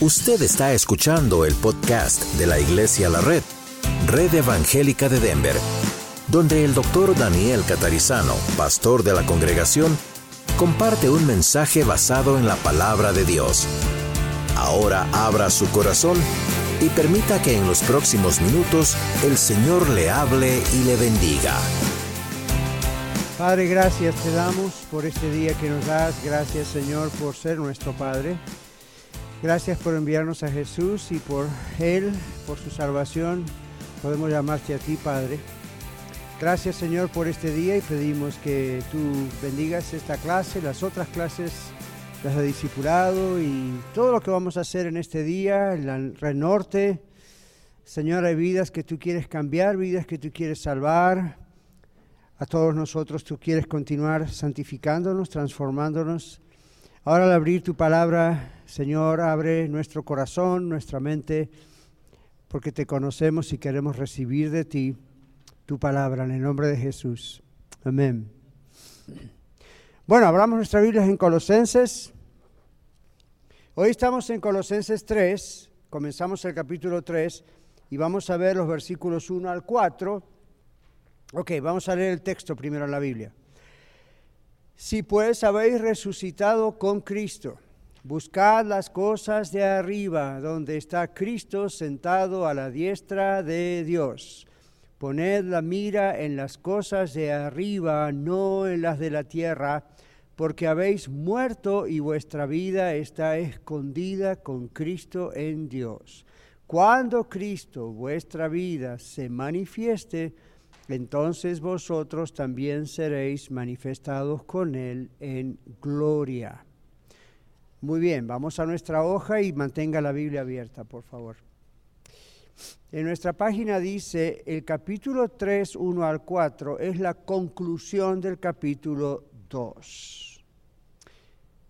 Usted está escuchando el podcast de la Iglesia La Red, Red Evangélica de Denver, donde el doctor Daniel Catarizano, pastor de la congregación, comparte un mensaje basado en la palabra de Dios. Ahora abra su corazón y permita que en los próximos minutos el Señor le hable y le bendiga. Padre, gracias te damos por este día que nos das. Gracias Señor por ser nuestro Padre. Gracias por enviarnos a Jesús y por Él, por su salvación. Podemos llamarte a ti, Padre. Gracias, Señor, por este día y pedimos que tú bendigas esta clase, las otras clases, las de discipulado y todo lo que vamos a hacer en este día, en el Red Norte. Señor, hay vidas que tú quieres cambiar, vidas que tú quieres salvar. A todos nosotros tú quieres continuar santificándonos, transformándonos. Ahora al abrir tu palabra, Señor, abre nuestro corazón, nuestra mente, porque te conocemos y queremos recibir de ti tu palabra en el nombre de Jesús. Amén. Bueno, abramos nuestra Biblia en Colosenses. Hoy estamos en Colosenses 3, comenzamos el capítulo 3 y vamos a ver los versículos 1 al 4. Ok, vamos a leer el texto primero en la Biblia. Si pues habéis resucitado con Cristo, buscad las cosas de arriba, donde está Cristo sentado a la diestra de Dios. Poned la mira en las cosas de arriba, no en las de la tierra, porque habéis muerto y vuestra vida está escondida con Cristo en Dios. Cuando Cristo, vuestra vida, se manifieste, entonces vosotros también seréis manifestados con Él en gloria. Muy bien, vamos a nuestra hoja y mantenga la Biblia abierta, por favor. En nuestra página dice, el capítulo 3, 1 al 4 es la conclusión del capítulo 2.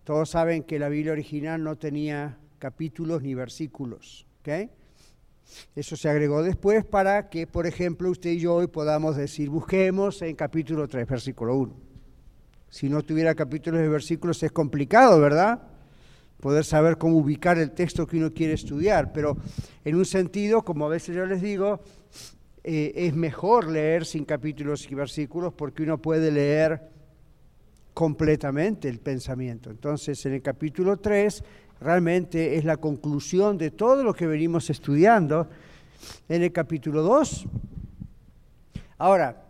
Todos saben que la Biblia original no tenía capítulos ni versículos. ¿okay? Eso se agregó después para que, por ejemplo, usted y yo hoy podamos decir, busquemos en capítulo 3, versículo 1. Si no tuviera capítulos y versículos es complicado, ¿verdad? Poder saber cómo ubicar el texto que uno quiere estudiar, pero en un sentido, como a veces yo les digo, eh, es mejor leer sin capítulos y versículos porque uno puede leer completamente el pensamiento. Entonces, en el capítulo 3 realmente es la conclusión de todo lo que venimos estudiando en el capítulo 2. Ahora,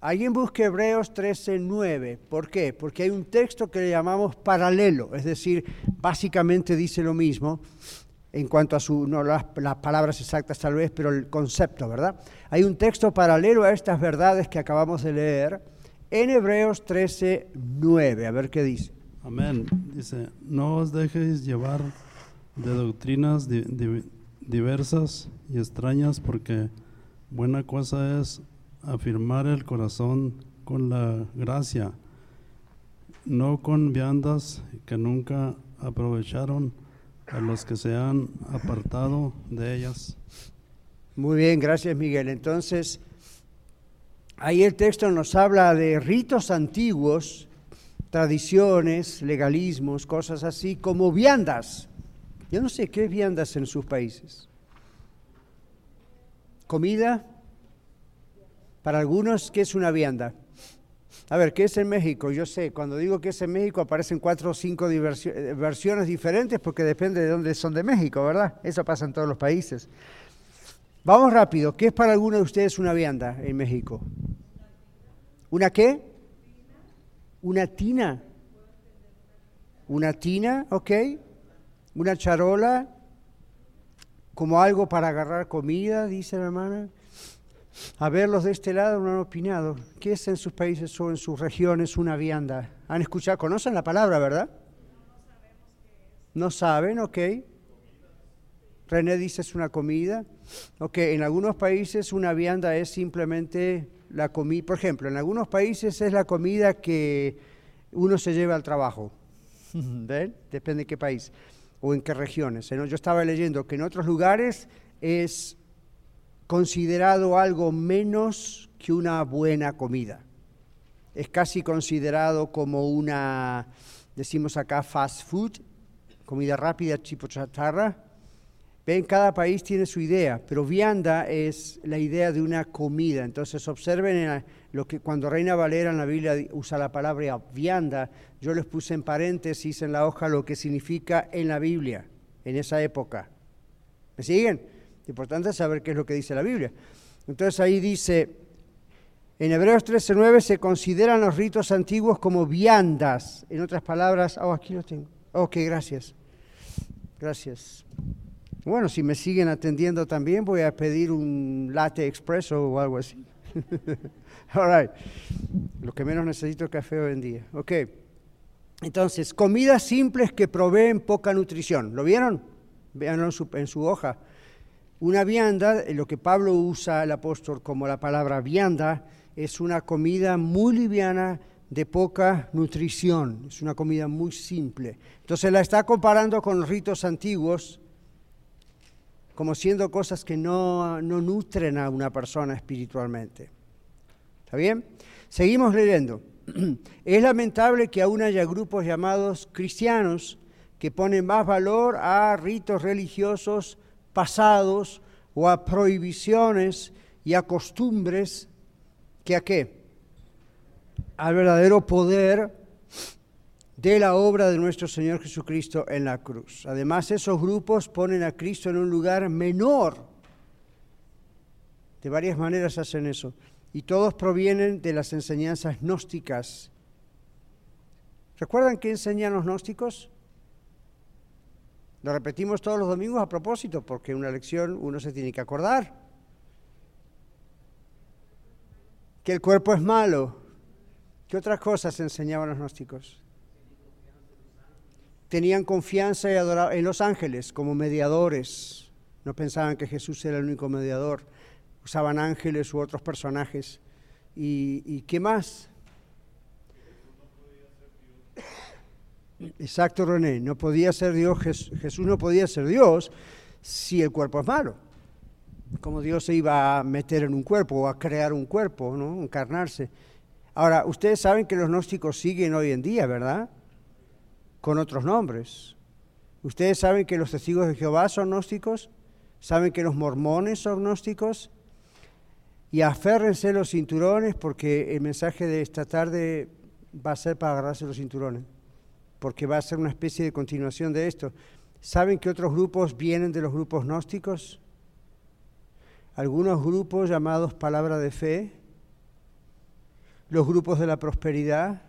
alguien busque Hebreos 13:9. ¿Por qué? Porque hay un texto que le llamamos paralelo, es decir, básicamente dice lo mismo en cuanto a su, no las, las palabras exactas tal vez, pero el concepto, ¿verdad? Hay un texto paralelo a estas verdades que acabamos de leer en Hebreos 13:9. A ver qué dice. Amén. Dice, no os dejéis llevar de doctrinas di- di- diversas y extrañas, porque buena cosa es afirmar el corazón con la gracia, no con viandas que nunca aprovecharon a los que se han apartado de ellas. Muy bien, gracias Miguel. Entonces, ahí el texto nos habla de ritos antiguos, tradiciones, legalismos, cosas así, como viandas. Yo no sé qué es viandas en sus países. ¿Comida? Para algunos, ¿qué es una vianda? A ver, ¿qué es en México? Yo sé, cuando digo que es en México aparecen cuatro o cinco eh, versiones diferentes porque depende de dónde son de México, ¿verdad? Eso pasa en todos los países. Vamos rápido. ¿Qué es para alguno de ustedes una vianda en México? ¿Una qué? Una tina. Una tina, ok. Una charola, como algo para agarrar comida, dice la hermana. A ver, los de este lado no han opinado. ¿Qué es en sus países o en sus regiones una vianda? ¿Han escuchado? ¿Conocen la palabra, verdad? No saben, ok. René dice es una comida. Ok, en algunos países una vianda es simplemente la comida. Por ejemplo, en algunos países es la comida que uno se lleva al trabajo. ¿Ven? Depende de qué país o en qué regiones. ¿no? Yo estaba leyendo que en otros lugares es considerado algo menos que una buena comida. Es casi considerado como una, decimos acá, fast food, comida rápida tipo chatarra. Ven, cada país tiene su idea, pero vianda es la idea de una comida. Entonces observen lo que cuando Reina Valera en la Biblia usa la palabra vianda, yo les puse en paréntesis en la hoja lo que significa en la Biblia, en esa época. ¿Me siguen? Importante saber qué es lo que dice la Biblia. Entonces ahí dice, en Hebreos 13:9 se consideran los ritos antiguos como viandas. En otras palabras, oh, aquí lo tengo. Ok, gracias. Gracias. Bueno, si me siguen atendiendo también, voy a pedir un latte expreso o algo así. All right. Lo que menos necesito es café hoy en día. Ok. Entonces, comidas simples que proveen poca nutrición. ¿Lo vieron? Veanlo en su, hoja. Una vianda, lo que Pablo usa, el apóstol, como la palabra vianda, es una comida muy liviana, de poca nutrición. Es una comida muy simple. Entonces la está comparando con ritos antiguos como siendo cosas que no, nutren a una persona espiritualmente. ¿Está bien? Seguimos leyendo. Es lamentable que aún haya grupos llamados cristianos que ponen más valor a ritos religiosos pasados o a prohibiciones y a costumbres que a qué? Al verdadero poder de la obra de nuestro Señor Jesucristo en la cruz. Además, esos grupos ponen a Cristo en un lugar menor. De varias maneras hacen eso. Y todos provienen de las enseñanzas gnósticas. ¿Recuerdan qué enseñan los gnósticos? Lo repetimos todos los domingos a propósito, porque en una lección uno se tiene que acordar. Que el cuerpo es malo. ¿Qué otras cosas enseñaban los gnósticos? Tenían confianza y adoraban en los ángeles como mediadores. No pensaban que Jesús era el único mediador. Usaban ángeles u otros personajes. ¿Y, qué más? Exacto, René. No podía ser Dios, Jesús no podía ser Dios si el cuerpo es malo. Como Dios se iba a meter en un cuerpo o a crear un cuerpo, ¿no? Encarnarse. Ahora, ustedes saben que los gnósticos siguen hoy en día, ¿verdad? Con otros nombres. Ustedes saben que los testigos de Jehová son gnósticos, saben que los mormones son gnósticos, y aférrense los cinturones porque el mensaje de esta tarde va a ser para agarrarse los cinturones, porque va a ser una especie de continuación de esto. ¿Saben que otros grupos vienen de los grupos gnósticos? Algunos grupos llamados palabra de fe, los grupos de la prosperidad,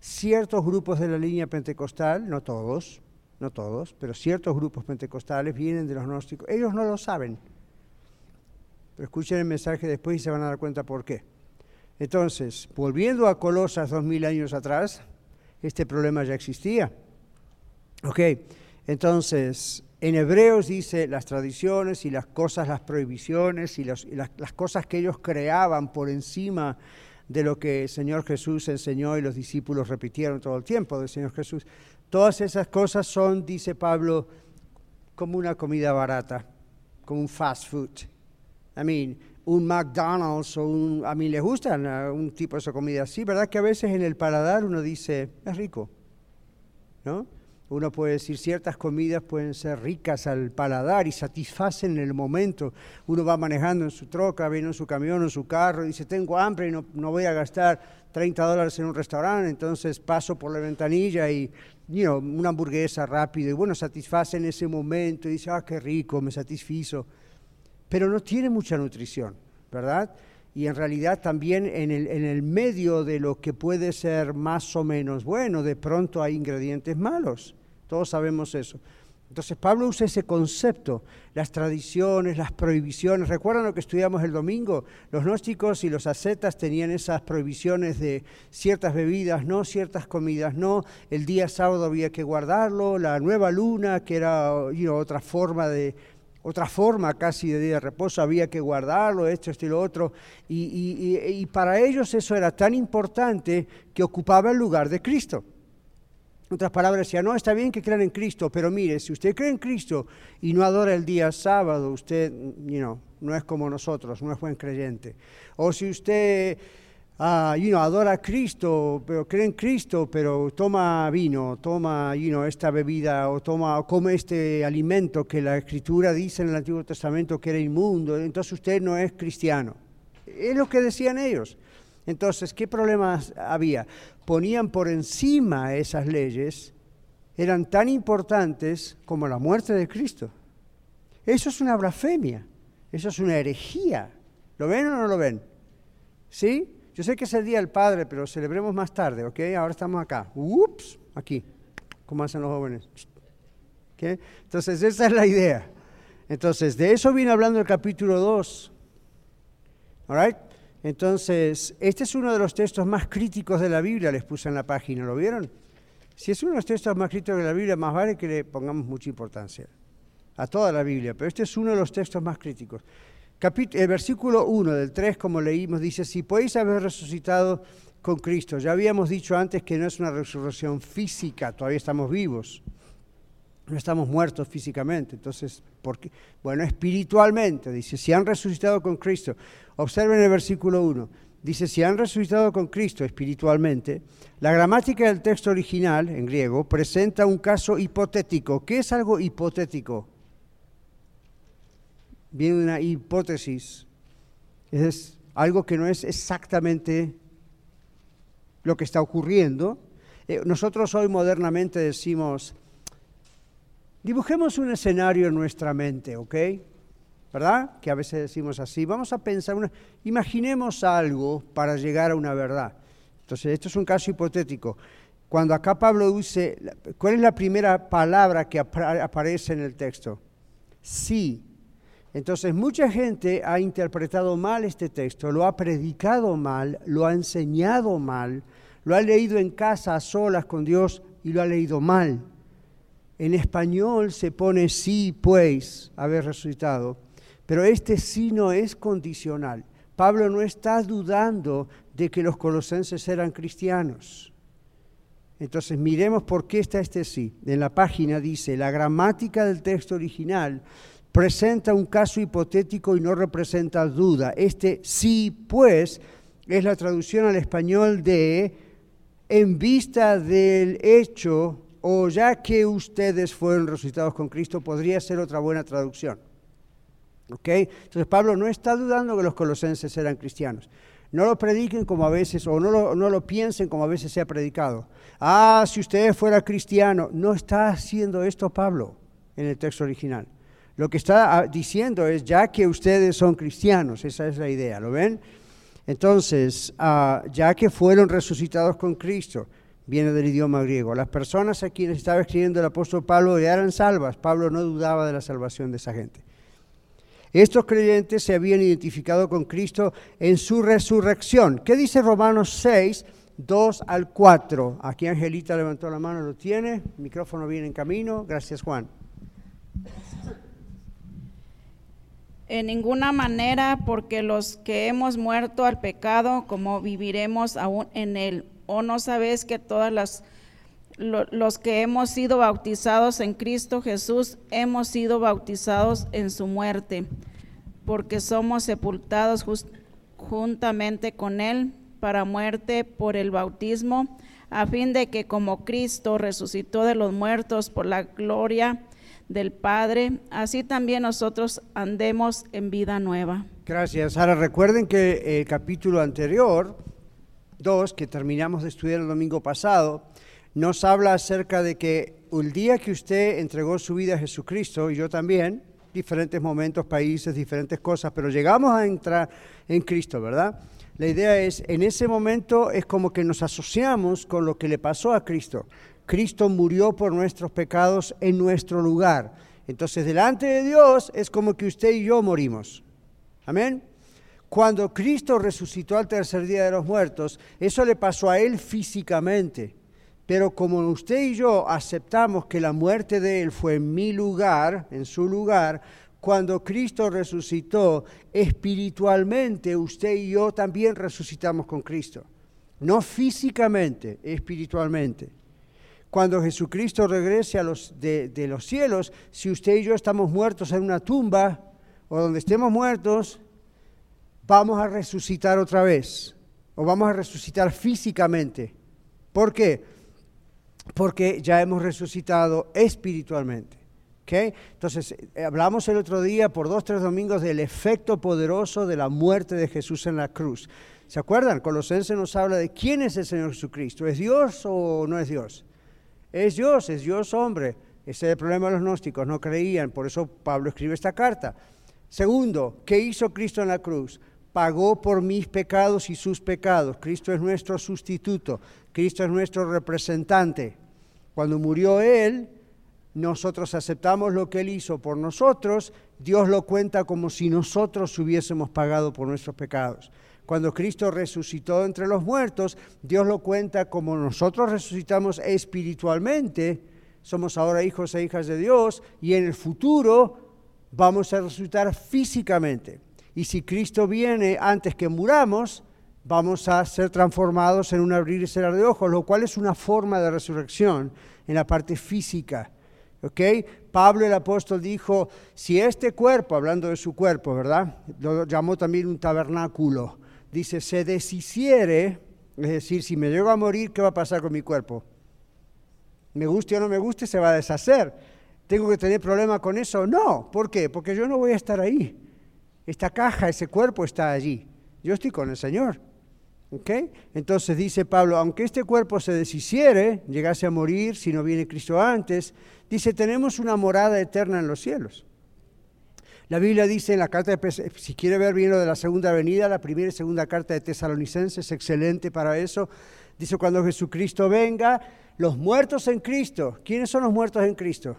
ciertos grupos de la línea pentecostal, no todos, no todos, pero ciertos grupos pentecostales vienen de los gnósticos. Ellos no lo saben, pero escuchen el mensaje después y se van a dar cuenta por qué. Entonces, volviendo a Colosas dos mil años atrás, este problema ya existía. Ok, entonces, en Hebreos dice las tradiciones y las cosas, las prohibiciones y, las, las cosas que ellos creaban por encima de lo que el Señor Jesús enseñó y los discípulos repitieron todo el tiempo del Señor Jesús. Todas esas cosas son, dice Pablo, como una comida barata, como un fast food. I mean, un McDonald's o un... A mí les gustan un tipo de esa comida así, ¿verdad? Que a veces en el paladar uno dice, es rico, ¿no? Uno puede decir, ciertas comidas pueden ser ricas al paladar y satisfacen en el momento. Uno va manejando en su troca, viene en su camión, en su carro, y dice, tengo hambre y no, voy a gastar 30 dólares en un restaurante, entonces paso por la ventanilla y, you una hamburguesa rápida, y bueno, satisface en ese momento, y dice, ah, qué rico, me satisfizo. Pero no tiene mucha nutrición, ¿verdad? y en realidad también en el, en el, medio de lo que puede ser más o menos bueno, de pronto hay ingredientes malos. Todos sabemos eso. Entonces Pablo usa ese concepto, las tradiciones, las prohibiciones. ¿Recuerdan lo que estudiamos el domingo? Los gnósticos y los ascetas tenían esas prohibiciones de ciertas bebidas, no ciertas comidas, no. El día sábado había que guardarlo, la nueva luna, que era otra forma de otra forma casi de día de reposo, había que guardarlo, esto, esto y lo otro. Y, y para ellos eso era tan importante que ocupaba el lugar de Cristo. Otras palabras, decía, no, está bien que crean en Cristo, pero mire, si usted cree en Cristo y no adora el día sábado, usted you know, no es como nosotros, no es buen creyente. O si usted uh, you know, adora a Cristo, pero cree en Cristo, pero toma vino, toma you know, esta bebida o toma o come este alimento que la Escritura dice en el Antiguo Testamento que era inmundo, entonces usted no es cristiano. Es lo que decían ellos. Entonces, ¿qué problemas había? Ponían por encima esas leyes, eran tan importantes como la muerte de Cristo. Eso es una blasfemia, eso es una herejía. ¿Lo ven o no lo ven? ¿Sí? Yo sé que es el Día del Padre, pero celebremos más tarde, ¿ok? Ahora estamos acá. Ups, aquí, como hacen los jóvenes. ¿Okay? Entonces, esa es la idea. Entonces, de eso viene hablando el capítulo 2. ¿All right? Entonces, este es uno de los textos más críticos de la Biblia, les puse en la página, ¿lo vieron? Si es uno de los textos más críticos de la Biblia, más vale que le pongamos mucha importancia a toda la Biblia, pero este es uno de los textos más críticos el versículo 1 del 3, como leímos, dice, si podéis haber resucitado con Cristo. Ya habíamos dicho antes que no es una resurrección física, todavía estamos vivos, no estamos muertos físicamente. Entonces, ¿por qué? Bueno, espiritualmente, dice, si han resucitado con Cristo. Observen el versículo 1. Dice, si han resucitado con Cristo espiritualmente, la gramática del texto original, en griego, presenta un caso hipotético. ¿Qué es algo hipotético? viene una hipótesis. Es algo que no es exactamente lo que está ocurriendo. Eh, nosotros hoy modernamente decimos, dibujemos un escenario en nuestra mente, ¿ok? ¿Verdad? Que a veces decimos así, vamos a pensar, una, imaginemos algo para llegar a una verdad. Entonces, esto es un caso hipotético. Cuando acá Pablo dice, ¿cuál es la primera palabra que aparece en el texto? Sí. Entonces mucha gente ha interpretado mal este texto, lo ha predicado mal, lo ha enseñado mal, lo ha leído en casa a solas con Dios y lo ha leído mal. En español se pone sí, pues, haber resucitado, pero este sí no es condicional. Pablo no está dudando de que los colosenses eran cristianos. Entonces miremos por qué está este sí. En la página dice, la gramática del texto original presenta un caso hipotético y no representa duda. Este sí, pues, es la traducción al español de en vista del hecho o ya que ustedes fueron resucitados con Cristo, podría ser otra buena traducción. Entonces Pablo no está dudando que los colosenses eran cristianos. No lo prediquen como a veces, o no lo, no lo piensen como a veces se ha predicado. Ah, si ustedes fuera cristiano. No está haciendo esto Pablo en el texto original. Lo que está ah, diciendo es, ya que ustedes son cristianos, esa es la idea, ¿lo ven? Entonces, ah, ya que fueron resucitados con Cristo, viene del idioma griego, las personas a quienes estaba escribiendo el apóstol Pablo ya eran salvas. Pablo no dudaba de la salvación de esa gente. Estos creyentes se habían identificado con Cristo en su resurrección. ¿Qué dice Romanos 6, 2 al 4? Aquí Angelita levantó la mano, lo tiene. El micrófono viene en camino. Gracias, Juan. En ninguna manera, porque los que hemos muerto al pecado, como viviremos aún en él. ¿O no sabéis que todas las los que hemos sido bautizados en Cristo Jesús hemos sido bautizados en su muerte, porque somos sepultados juntamente con Él para muerte por el bautismo, a fin de que como Cristo resucitó de los muertos por la gloria del Padre, así también nosotros andemos en vida nueva. Gracias. Ahora recuerden que el capítulo anterior, 2, que terminamos de estudiar el domingo pasado, nos habla acerca de que el día que usted entregó su vida a Jesucristo, y yo también, diferentes momentos, países, diferentes cosas, pero llegamos a entrar en Cristo, ¿verdad? La idea es, en ese momento es como que nos asociamos con lo que le pasó a Cristo. Cristo murió por nuestros pecados en nuestro lugar. Entonces, delante de Dios es como que usted y yo morimos. Amén. Cuando Cristo resucitó al tercer día de los muertos, eso le pasó a Él físicamente. Pero como usted y yo aceptamos que la muerte de Él fue en mi lugar, en su lugar, cuando Cristo resucitó, espiritualmente usted y yo también resucitamos con Cristo. No físicamente, espiritualmente cuando Jesucristo regrese a los, de, de los cielos, si usted y yo estamos muertos en una tumba o donde estemos muertos, vamos a resucitar otra vez. o vamos a resucitar físicamente. ¿Por qué? Porque ya hemos resucitado espiritualmente. ¿Okay? Entonces, eh, hablamos el otro día por dos, tres domingos del efecto poderoso de la muerte de Jesús en la cruz. ¿Se acuerdan? Colosenses nos habla de quién es el Señor Jesucristo. ¿Es Dios o no es Dios? Es Dios, es Dios hombre. Ese es el problema de los gnósticos, no creían, por eso Pablo escribe esta carta. Segundo, ¿qué hizo Cristo en la cruz? Pagó por mis pecados y sus pecados. Cristo es nuestro sustituto, Cristo es nuestro representante. Cuando murió Él, nosotros aceptamos lo que Él hizo por nosotros, Dios lo cuenta como si nosotros hubiésemos pagado por nuestros pecados. Cuando Cristo resucitó entre los muertos, Dios lo cuenta como nosotros resucitamos espiritualmente, somos ahora hijos e hijas de Dios y en el futuro vamos a resucitar físicamente. Y si Cristo viene antes que muramos, vamos a ser transformados en un abrir y cerrar de ojos, lo cual es una forma de resurrección en la parte física. ¿Ok? Pablo el apóstol dijo, si este cuerpo, hablando de su cuerpo, ¿verdad? Lo llamó también un tabernáculo dice, se deshiciere, es decir, si me llego a morir, ¿qué va a pasar con mi cuerpo? Me guste o no me guste, se va a deshacer. ¿Tengo que tener problema con eso? No. ¿Por qué? Porque yo no voy a estar ahí. Esta caja, ese cuerpo está allí. Yo estoy con el Señor. ¿Ok? Entonces dice Pablo, aunque este cuerpo se deshiciere, llegase a morir si no viene Cristo antes, dice, tenemos una morada eterna en los cielos. La Biblia dice en la carta de, si quiere ver bien lo de la segunda venida, la primera y segunda carta de Tesalonicenses, excelente para eso. Dice cuando Jesucristo venga, los muertos en Cristo. ¿Quiénes son los muertos en Cristo?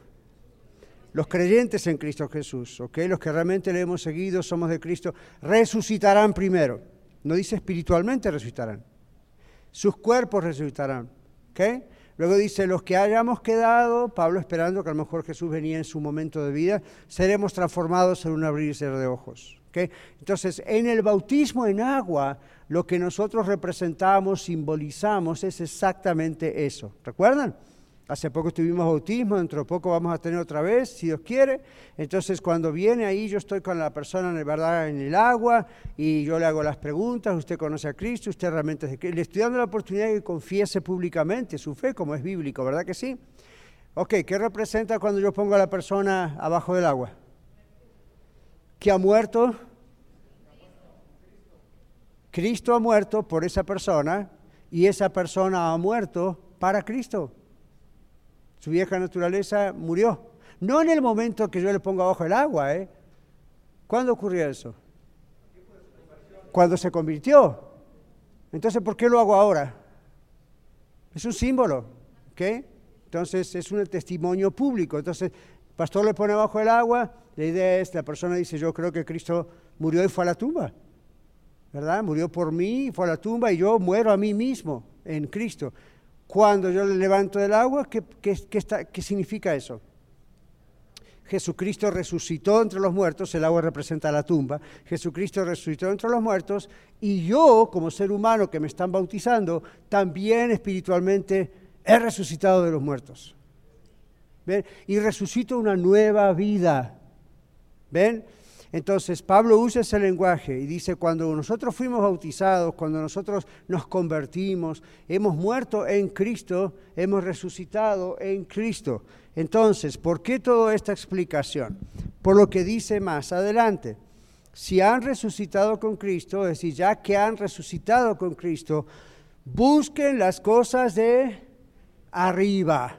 Los creyentes en Cristo Jesús, ¿ok? Los que realmente le hemos seguido, somos de Cristo, resucitarán primero. No dice espiritualmente resucitarán. Sus cuerpos resucitarán, ¿ok? Luego dice, los que hayamos quedado, Pablo esperando que a lo mejor Jesús venía en su momento de vida, seremos transformados en un abrirse de ojos. Entonces, en el bautismo en agua, lo que nosotros representamos, simbolizamos, es exactamente eso. ¿Recuerdan? Hace poco tuvimos bautismo, dentro de poco vamos a tener otra vez, si Dios quiere. Entonces, cuando viene ahí, yo estoy con la persona, en verdad, en el agua y yo le hago las preguntas. Usted conoce a Cristo, usted realmente es de. Le estoy dando la oportunidad de que confiese públicamente su fe, como es bíblico, ¿verdad que sí? Ok, ¿qué representa cuando yo pongo a la persona abajo del agua? ¿Que ha muerto? Cristo ha muerto por esa persona y esa persona ha muerto para Cristo. Su vieja naturaleza murió. No en el momento que yo le pongo abajo el agua, ¿eh? ¿Cuándo ocurrió eso? Cuando se convirtió. Entonces, ¿por qué lo hago ahora? Es un símbolo, ¿ok? Entonces, es un testimonio público. Entonces, el pastor le pone abajo el agua, la idea es, la persona dice, yo creo que Cristo murió y fue a la tumba, ¿verdad? Murió por mí, fue a la tumba y yo muero a mí mismo en Cristo. Cuando yo le levanto del agua, ¿qué, qué, significa eso? Jesucristo resucitó entre los muertos, el agua representa la tumba, Jesucristo resucitó entre los muertos y yo como ser humano que me están bautizando, también espiritualmente he resucitado de los muertos. ¿Ven? Y resucito una nueva vida. ¿Ven? Entonces Pablo usa ese lenguaje y dice, cuando nosotros fuimos bautizados, cuando nosotros nos convertimos, hemos muerto en Cristo, hemos resucitado en Cristo. Entonces, ¿por qué toda esta explicación? Por lo que dice más adelante. Si han resucitado con Cristo, es decir, ya que han resucitado con Cristo, busquen las cosas de arriba,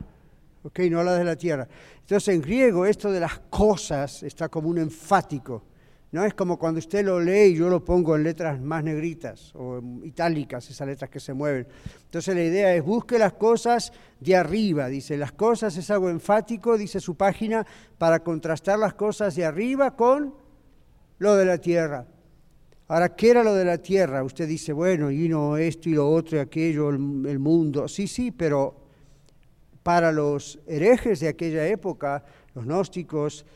ok, no las de la tierra. Entonces en griego esto de las cosas está como un enfático. No es como cuando usted lo lee y yo lo pongo en letras más negritas o itálicas, esas letras que se mueven. Entonces la idea es busque las cosas de arriba, dice, las cosas es algo enfático, dice su página, para contrastar las cosas de arriba con lo de la tierra. Ahora, ¿qué era lo de la tierra? Usted dice, bueno, y no esto y lo otro y aquello, el mundo. Sí, sí, pero para los herejes de aquella época, los gnósticos,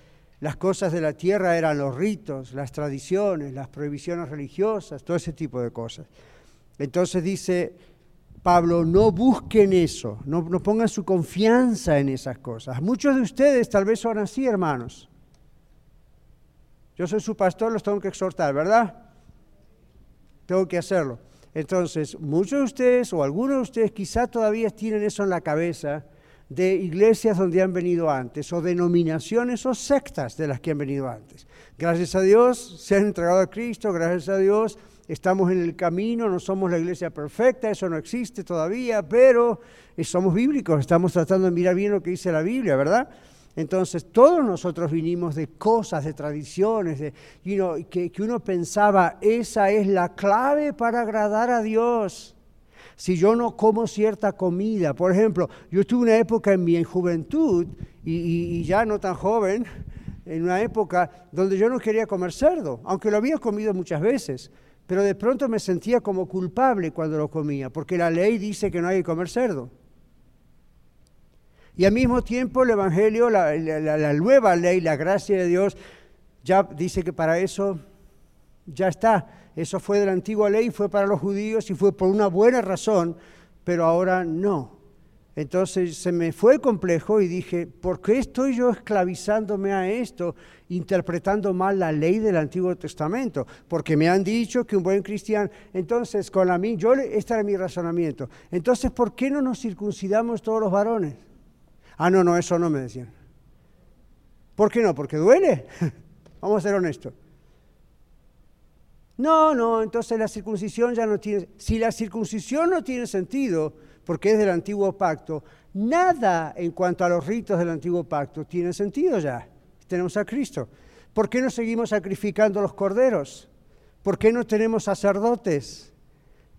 las cosas de la tierra eran los ritos, las tradiciones, las prohibiciones religiosas, todo ese tipo de cosas. Entonces dice Pablo, no busquen eso, no, pongan su confianza en esas cosas. Muchos de ustedes tal vez son así, hermanos. Yo soy su pastor, los tengo que exhortar, ¿verdad? Tengo que hacerlo. Entonces, muchos de ustedes o algunos de ustedes quizá todavía tienen eso en la cabeza de iglesias donde han venido antes, o denominaciones o sectas de las que han venido antes. Gracias a Dios se han entregado a Cristo, gracias a Dios estamos en el camino, no somos la iglesia perfecta, eso no existe todavía, pero somos bíblicos, estamos tratando de mirar bien lo que dice la Biblia, ¿verdad? Entonces, todos nosotros vinimos de cosas, de tradiciones, de, que, que uno pensaba, esa es la clave para agradar a Dios si yo no como cierta comida. Por ejemplo, yo tuve una época en mi juventud, y, ya no tan joven, en una época donde yo no quería comer cerdo, aunque lo había comido muchas veces, pero de pronto me sentía como culpable cuando lo comía, porque la ley dice que no hay que comer cerdo. Y al mismo tiempo el Evangelio, la, la nueva ley, la gracia de Dios, ya dice que para eso ya está eso fue de la antigua ley, fue para los judíos y fue por una buena razón, pero ahora no. Entonces se me fue complejo y dije, ¿por qué estoy yo esclavizándome a esto, interpretando mal la ley del Antiguo Testamento? Porque me han dicho que un buen cristiano, entonces con la mí, yo este era mi razonamiento. Entonces, ¿por qué no nos circuncidamos todos los varones? Ah, no, no, eso no me decían. ¿Por qué no? Porque duele. Vamos a ser honestos. No, no, entonces la circuncisión ya no tiene... Si la circuncisión no tiene sentido, porque es del antiguo pacto, nada en cuanto a los ritos del antiguo pacto tiene sentido ya. Tenemos a Cristo. ¿Por qué no seguimos sacrificando los corderos? ¿Por qué no tenemos sacerdotes?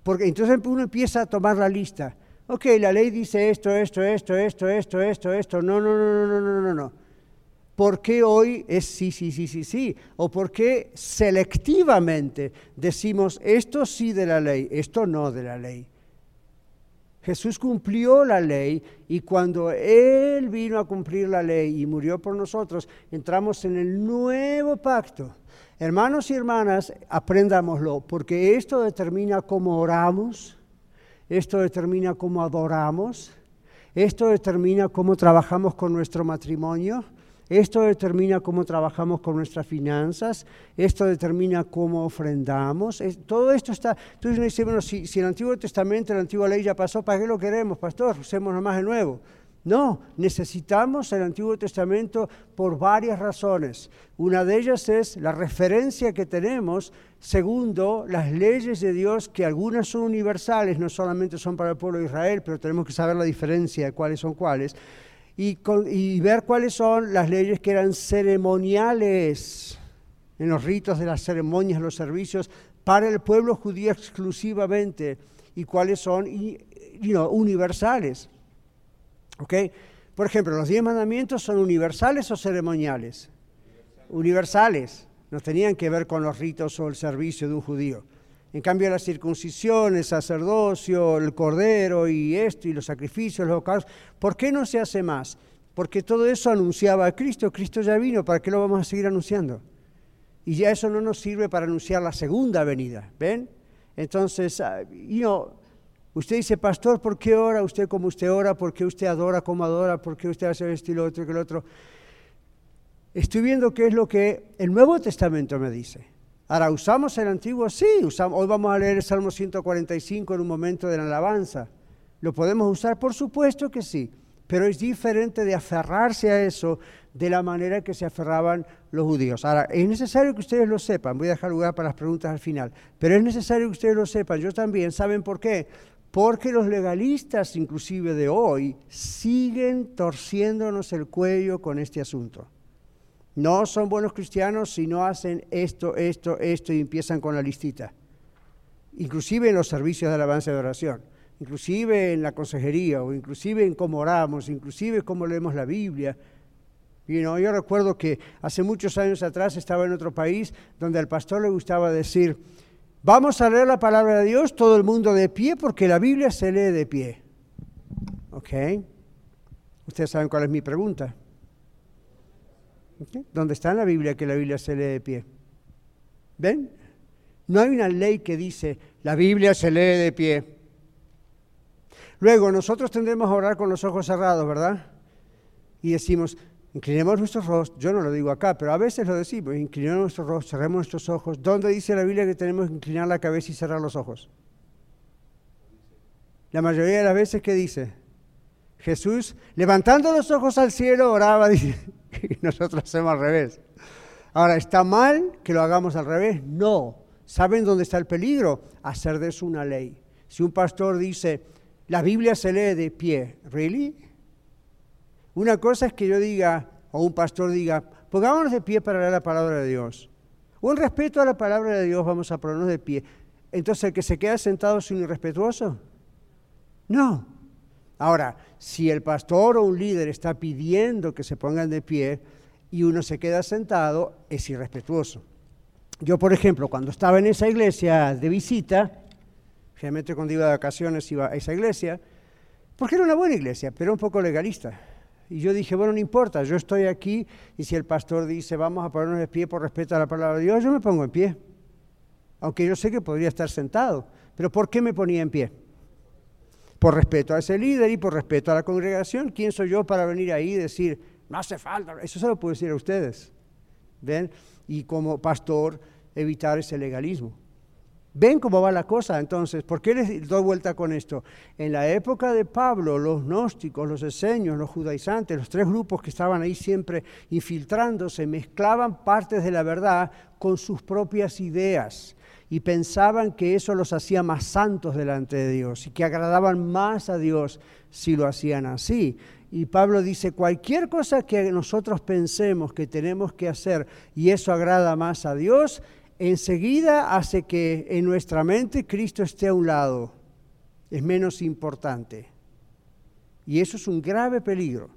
Porque entonces uno empieza a tomar la lista. Ok, la ley dice esto, esto, esto, esto, esto, esto, esto. No, no, no, no, no, no, no. ¿Por qué hoy es sí, sí, sí, sí, sí? ¿O por qué selectivamente decimos esto sí de la ley, esto no de la ley? Jesús cumplió la ley y cuando Él vino a cumplir la ley y murió por nosotros, entramos en el nuevo pacto. Hermanos y hermanas, aprendámoslo, porque esto determina cómo oramos, esto determina cómo adoramos, esto determina cómo trabajamos con nuestro matrimonio, esto determina cómo trabajamos con nuestras finanzas, esto determina cómo ofrendamos. todo esto está. Entonces uno dice, bueno, si, si el Antiguo Testamento, la antigua ley ya pasó, ¿para qué lo queremos, pastor? Usemos nomás de nuevo. No, necesitamos el Antiguo Testamento por varias razones. Una de ellas es la referencia que tenemos, segundo, las leyes de Dios, que algunas son universales, no solamente son para el pueblo de Israel, pero tenemos que saber la diferencia de cuáles son cuáles y, ver cuáles son las leyes que eran ceremoniales en los ritos de las ceremonias, los servicios, para el pueblo judío exclusivamente, y cuáles son universales. ¿Okay? Por ejemplo, los diez mandamientos son universales o ceremoniales? Universales. No tenían que ver con los ritos o el servicio de un judío. En cambio, la circuncisión, el sacerdocio, el cordero y esto y los sacrificios, los casos, ¿por qué no se hace más? Porque todo eso anunciaba a Cristo. Cristo ya vino, ¿para qué lo vamos a seguir anunciando? Y ya eso no nos sirve para anunciar la segunda venida, ¿ven? Entonces, ah, usted dice, pastor, ¿por qué ora usted como usted ora? ¿Por qué usted adora como adora? ¿Por qué usted hace esto y lo otro que lo otro? Estoy viendo qué es lo que el Nuevo Testamento me dice. Ahora, ¿usamos el antiguo? Sí, usamos, hoy vamos a leer el Salmo 145 en un momento de la alabanza. ¿Lo podemos usar? Por supuesto que sí, pero es diferente de aferrarse a eso de la manera que se aferraban los judíos. Ahora, es necesario que ustedes lo sepan, voy a dejar lugar para las preguntas al final, pero es necesario que ustedes lo sepan, yo también, ¿saben por qué? Porque los legalistas, inclusive de hoy, siguen torciéndonos el cuello con este asunto. No son buenos cristianos si no hacen esto, esto, esto y empiezan con la listita. Inclusive en los servicios de alabanza y de oración, inclusive en la consejería o inclusive en cómo oramos, inclusive cómo leemos la Biblia. yo recuerdo que hace muchos años atrás estaba en otro país donde al pastor le gustaba decir, vamos a leer la palabra de Dios todo el mundo de pie porque la Biblia se lee de pie. ¿Ok? Ustedes saben cuál es mi pregunta. ¿Dónde está en la Biblia que la Biblia se lee de pie? ¿Ven? No hay una ley que dice la Biblia se lee de pie. Luego, nosotros tendremos a orar con los ojos cerrados, ¿verdad? Y decimos, inclinemos nuestros rostros, yo no lo digo acá, pero a veces lo decimos, inclinemos nuestros rostros, cerremos nuestros ojos. ¿Dónde dice la Biblia que tenemos que inclinar la cabeza y cerrar los ojos? La mayoría de las veces, ¿qué dice? Jesús, levantando los ojos al cielo, oraba, dice, nosotros hacemos al revés. Ahora, ¿está mal que lo hagamos al revés? No. ¿Saben dónde está el peligro? Hacer de eso una ley. Si un pastor dice, la Biblia se lee de pie, ¿really? Una cosa es que yo diga, o un pastor diga, pongámonos de pie para leer la palabra de Dios. Un respeto a la palabra de Dios, vamos a ponernos de pie. Entonces, ¿el que se queda sentado es un irrespetuoso? No. Ahora, si el pastor o un líder está pidiendo que se pongan de pie y uno se queda sentado, es irrespetuoso. Yo, por ejemplo, cuando estaba en esa iglesia de visita, generalmente cuando iba de vacaciones iba a esa iglesia, porque era una buena iglesia, pero un poco legalista. Y yo dije, bueno, no importa, yo estoy aquí y si el pastor dice, vamos a ponernos de pie por respeto a la palabra de Dios, yo me pongo en pie. Aunque yo sé que podría estar sentado. Pero ¿por qué me ponía en pie? Por respeto a ese líder y por respeto a la congregación. ¿Quién soy yo para venir ahí y decir, no hace falta? Eso se lo puedo decir a ustedes. ¿Ven? Y como pastor, evitar ese legalismo. ¿Ven cómo va la cosa? Entonces, ¿por qué les doy vuelta con esto? En la época de Pablo, los gnósticos, los eseños, los judaizantes, los tres grupos que estaban ahí siempre infiltrándose, mezclaban partes de la verdad con sus propias ideas y pensaban que eso los hacía más santos delante de Dios y que agradaban más a Dios si lo hacían así. Y Pablo dice, cualquier cosa que nosotros pensemos que tenemos que hacer y eso agrada más a Dios, enseguida hace que en nuestra mente Cristo esté a un lado, es menos importante. Y eso es un grave peligro.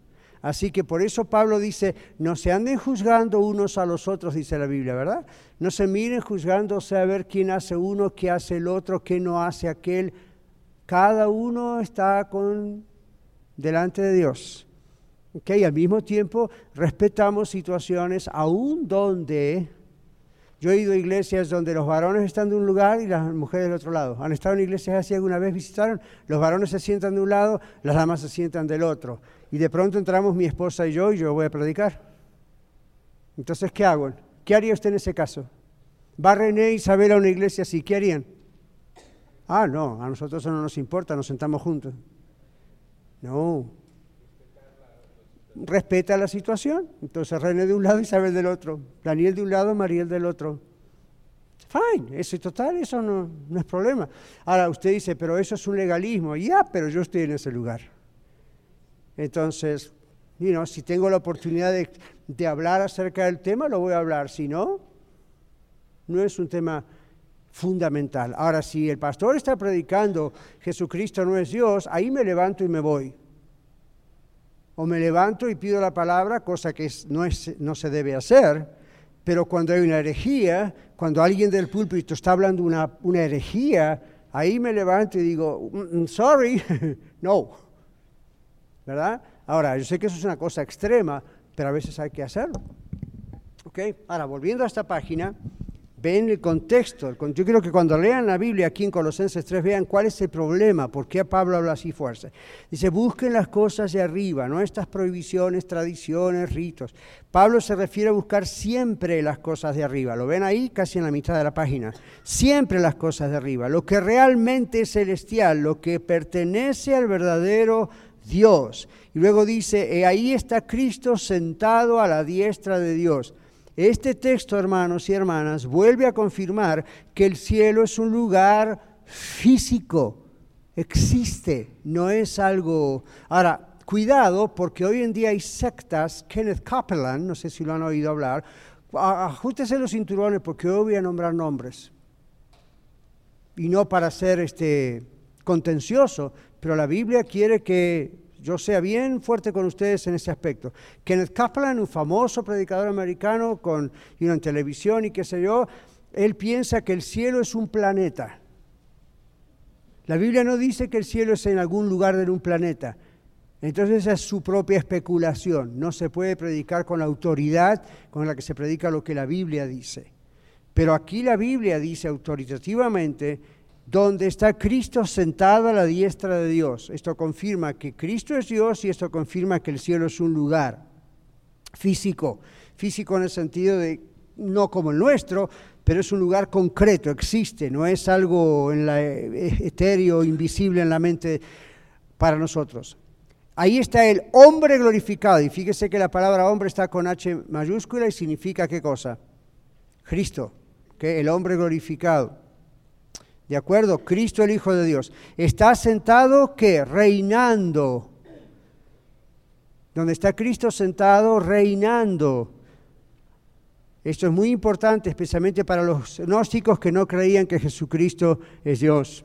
Así que por eso Pablo dice, no se anden juzgando unos a los otros, dice la Biblia, ¿verdad? No se miren juzgándose a ver quién hace uno, qué hace el otro, qué no hace aquel. Cada uno está con, delante de Dios. ¿Okay? Al mismo tiempo respetamos situaciones aún donde yo he ido a iglesias donde los varones están de un lugar y las mujeres del otro lado. ¿Han estado en iglesias así alguna vez? ¿Visitaron? Los varones se sientan de un lado, las damas se sientan del otro. Y de pronto entramos mi esposa y yo y yo voy a predicar. Entonces, ¿qué hago? ¿Qué haría usted en ese caso? ¿Va René y Isabel a una iglesia así? ¿Qué harían? Ah, no, a nosotros eso no nos importa, nos sentamos juntos. No, respeta la situación. Entonces René de un lado Isabel del otro, Daniel de un lado, Mariel del otro. Fine, eso es total, eso no, no, es problema. Ahora usted dice, pero eso es un legalismo. Ya, pero yo estoy en ese lugar. Entonces, si tengo la oportunidad de, de hablar acerca del tema, lo voy a hablar. Si no, no es un tema fundamental. Ahora, si el pastor está predicando Jesucristo no es Dios, ahí me levanto y me voy o me levanto y pido la palabra, cosa que no, es, no se debe hacer, pero cuando hay una herejía, cuando alguien del púlpito está hablando una, una herejía, ahí me levanto y digo, mm, mm, sorry, no. ¿Verdad? Ahora, yo sé que eso es una cosa extrema, pero a veces hay que hacerlo. ¿Ok? Ahora, volviendo a esta página, ven el contexto. Yo quiero que cuando lean la Biblia aquí en Colosenses 3 vean cuál es el problema, por qué Pablo habla así fuerte. Dice, busquen las cosas de arriba, no estas prohibiciones, tradiciones, ritos. Pablo se refiere a buscar siempre las cosas de arriba. Lo ven ahí casi en la mitad de la página. Siempre las cosas de arriba, lo que realmente es celestial, lo que pertenece al verdadero Dios. Y luego dice, ahí está Cristo sentado a la diestra de Dios. Este texto, hermanos y hermanas, vuelve a confirmar que el cielo es un lugar físico, existe, no es algo... Ahora, cuidado, porque hoy en día hay sectas, Kenneth Copeland, no sé si lo han oído hablar, ajustese los cinturones porque hoy voy a nombrar nombres. Y no para ser este, contencioso, pero la Biblia quiere que yo sea bien fuerte con ustedes en ese aspecto. Kenneth Kaplan, un famoso predicador americano con, en televisión y qué sé yo, él piensa que el cielo es un planeta. La Biblia no dice que el cielo es en algún lugar de un planeta. Entonces esa es su propia especulación. No se puede predicar con la autoridad con la que se predica lo que la Biblia dice. Pero aquí la Biblia dice autoritativamente donde está Cristo sentado a la diestra de Dios. Esto confirma que Cristo es Dios y esto confirma que el cielo es un lugar físico, físico en el sentido de no como el nuestro, pero es un lugar concreto, existe, no es algo en eh, etéreo, invisible en la mente para nosotros. Ahí está el hombre glorificado, y fíjese que la palabra hombre está con H mayúscula y significa qué cosa? Cristo, que el hombre glorificado. ¿De acuerdo? Cristo el Hijo de Dios. Está sentado que reinando. Donde está Cristo sentado reinando. Esto es muy importante, especialmente para los gnósticos que no creían que Jesucristo es Dios.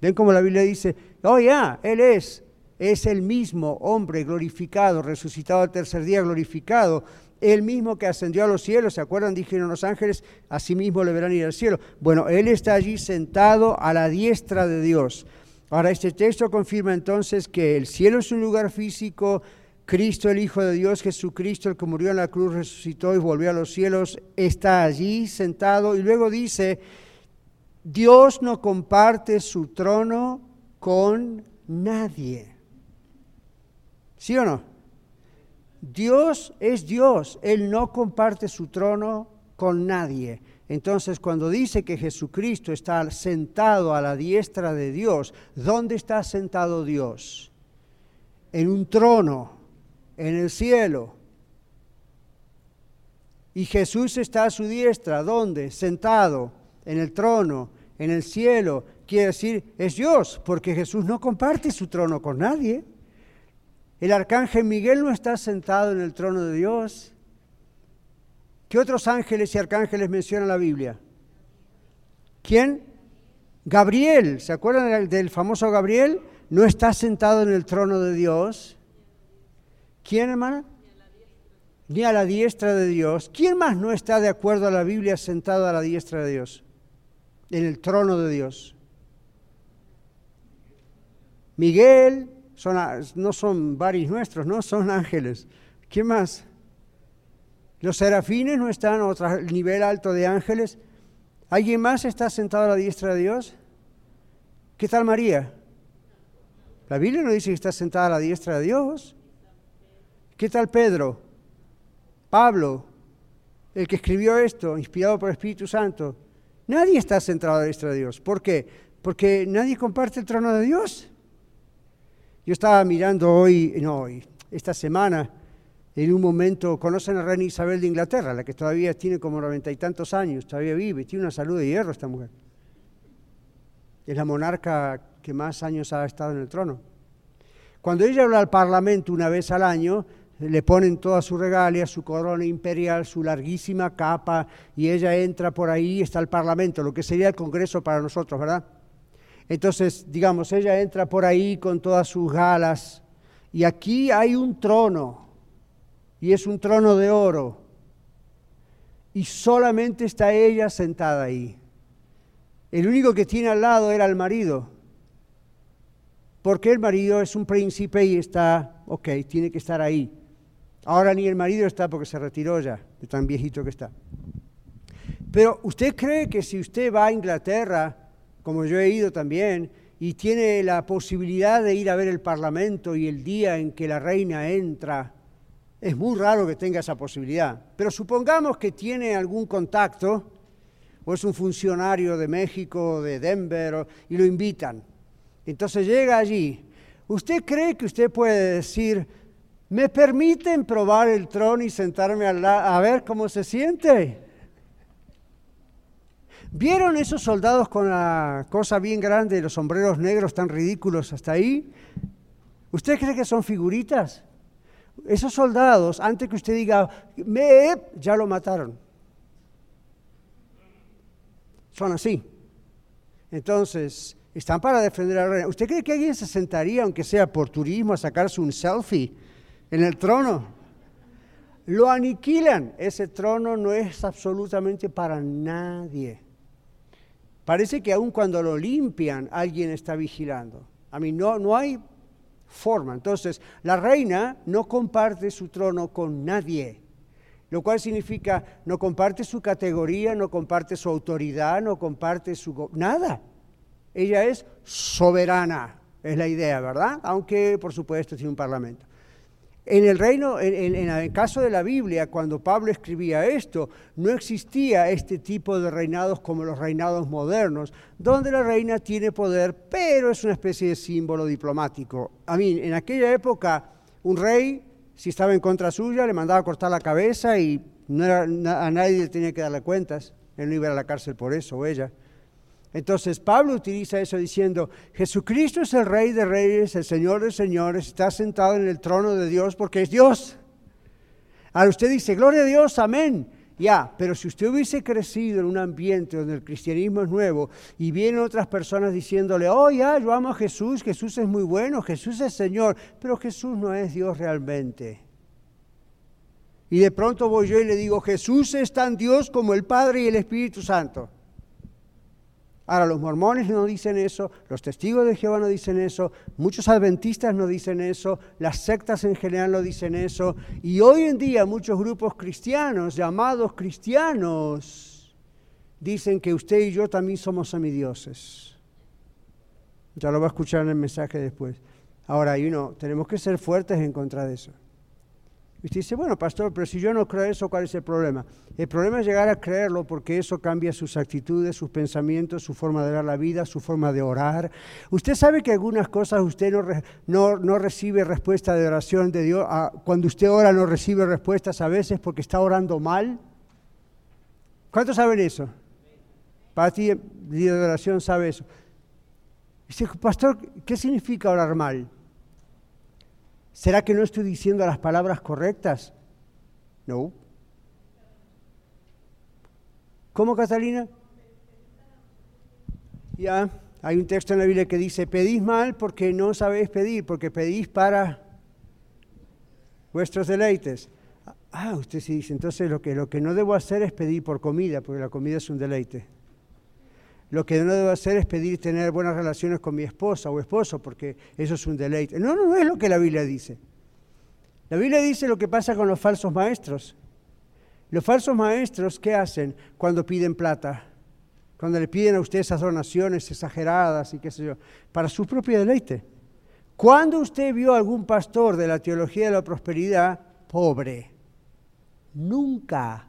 Ven como la Biblia dice, oh ya, Él es, es el mismo hombre glorificado, resucitado al tercer día, glorificado, el mismo que ascendió a los cielos, ¿se acuerdan? Dijeron los ángeles, mismo le verán ir al cielo. Bueno, Él está allí sentado a la diestra de Dios. Ahora, este texto confirma entonces que el cielo es un lugar físico, Cristo, el Hijo de Dios, Jesucristo, el que murió en la cruz, resucitó y volvió a los cielos, está allí sentado. Y luego dice, Dios no comparte su trono con nadie. ¿Sí o no? Dios es Dios, Él no comparte su trono con nadie. Entonces, cuando dice que Jesucristo está sentado a la diestra de Dios, ¿dónde está sentado Dios? En un trono en el cielo. Y Jesús está a su diestra, ¿dónde? Sentado en el trono, en el cielo. Quiere decir, es Dios, porque Jesús no comparte su trono con nadie. El arcángel Miguel no está sentado en el trono de Dios. ¿Qué otros ángeles y arcángeles menciona la Biblia? ¿Quién? Gabriel. ¿Se acuerdan del famoso Gabriel? No está sentado en el trono de Dios. ¿Quién, hermana? Ni a la diestra de Dios. ¿Quién más no está de acuerdo a la Biblia sentado a la diestra de Dios? En el trono de Dios. Miguel, son, no son varios nuestros, no, son ángeles. ¿Quién más? Los serafines no están a otro nivel alto de ángeles. ¿Alguien más está sentado a la diestra de Dios? ¿Qué tal María? La Biblia no dice que está sentada a la diestra de Dios. ¿Qué tal Pedro? Pablo, el que escribió esto, inspirado por el Espíritu Santo. Nadie está centrado a la diestra de Dios. ¿Por qué? Porque nadie comparte el trono de Dios. Yo estaba mirando hoy, no hoy, esta semana, en un momento, conocen a Reina Isabel de Inglaterra, la que todavía tiene como noventa y tantos años, todavía vive, tiene una salud de hierro esta mujer. Es la monarca que más años ha estado en el trono. Cuando ella habla al Parlamento una vez al año, le ponen toda su regalia, su corona imperial, su larguísima capa, y ella entra por ahí, está el Parlamento, lo que sería el Congreso para nosotros, ¿verdad? Entonces, digamos, ella entra por ahí con todas sus galas, y aquí hay un trono, y es un trono de oro, y solamente está ella sentada ahí. El único que tiene al lado era el marido, porque el marido es un príncipe y está, ok, tiene que estar ahí. Ahora ni el marido está porque se retiró ya, de tan viejito que está. Pero usted cree que si usted va a Inglaterra, como yo he ido también, y tiene la posibilidad de ir a ver el Parlamento y el día en que la reina entra, es muy raro que tenga esa posibilidad. Pero supongamos que tiene algún contacto, o es un funcionario de México, de Denver, y lo invitan. Entonces llega allí. ¿Usted cree que usted puede decir, ¿Me permiten probar el trono y sentarme a ver cómo se siente? ¿Vieron esos soldados con la cosa bien grande, los sombreros negros tan ridículos hasta ahí? ¿Usted cree que son figuritas? Esos soldados, antes que usted diga, me, ya lo mataron. Son así. Entonces, están para defender a la. ¿Usted cree que alguien se sentaría, aunque sea por turismo, a sacarse un selfie? en el trono. Lo aniquilan. Ese trono no es absolutamente para nadie. Parece que aun cuando lo limpian, alguien está vigilando. A mí no, no hay forma. Entonces, la reina no comparte su trono con nadie, lo cual significa no comparte su categoría, no comparte su autoridad, no comparte su... nada. Ella es soberana, es la idea, ¿verdad? Aunque, por supuesto, tiene un parlamento. En el reino, en, el caso de la Biblia, cuando Pablo escribía esto, no existía este tipo de reinados como los reinados modernos, donde la reina tiene poder, pero es una especie de símbolo diplomático. A mí, en aquella época, un rey, si estaba en contra suya, le mandaba cortar la cabeza y no a nadie le tenía que darle cuentas. Él no iba a la cárcel por eso, o ella. Entonces Pablo utiliza eso diciendo, Jesucristo es el Rey de Reyes, el Señor de Señores, está sentado en el trono de Dios porque es Dios. Ahora usted dice, gloria a Dios, amén. Ya, pero si usted hubiese crecido en un ambiente donde el cristianismo es nuevo y vienen otras personas diciéndole, oh ya, yo amo a Jesús, Jesús es muy bueno, Jesús es Señor, pero Jesús no es Dios realmente. Y de pronto voy yo y le digo, Jesús es tan Dios como el Padre y el Espíritu Santo. Ahora, los mormones no dicen eso, los testigos de Jehová no dicen eso, muchos adventistas no dicen eso, las sectas en general no dicen eso, y hoy en día muchos grupos cristianos, llamados cristianos, dicen que usted y yo también somos semidioses. Ya lo va a escuchar en el mensaje después. Ahora, hay uno, tenemos que ser fuertes en contra de eso. Y usted dice, bueno, pastor, pero si yo no creo eso, ¿cuál es el problema? El problema es llegar a creerlo porque eso cambia sus actitudes, sus pensamientos, su forma de ver la vida, su forma de orar. Usted sabe que algunas cosas usted no, no, recibe respuesta de oración de Dios. Ah, cuando usted ora no recibe respuestas a veces porque está orando mal. ¿Cuántos saben eso? Para ti, de oración, sabe eso. Dice, pastor, ¿qué significa orar mal? ¿Será que no estoy diciendo las palabras correctas? No. ¿Cómo, Catalina? Ya, hay un texto en la Biblia que dice, pedís mal porque no sabéis pedir, porque pedís para vuestros deleites. Ah, usted sí dice, entonces lo que, lo que no debo hacer es pedir por comida, porque la comida es un deleite. Lo que no debo hacer es pedir tener buenas relaciones con mi esposa o esposo, porque eso es un deleite. No, no, no es lo que la Biblia dice. La Biblia dice lo que pasa con los falsos maestros. Los falsos maestros, ¿qué hacen cuando piden plata? Cuando le piden a usted esas donaciones exageradas y qué sé yo, para su propio deleite. ¿Cuándo usted vio a algún pastor de la teología de la prosperidad pobre? Nunca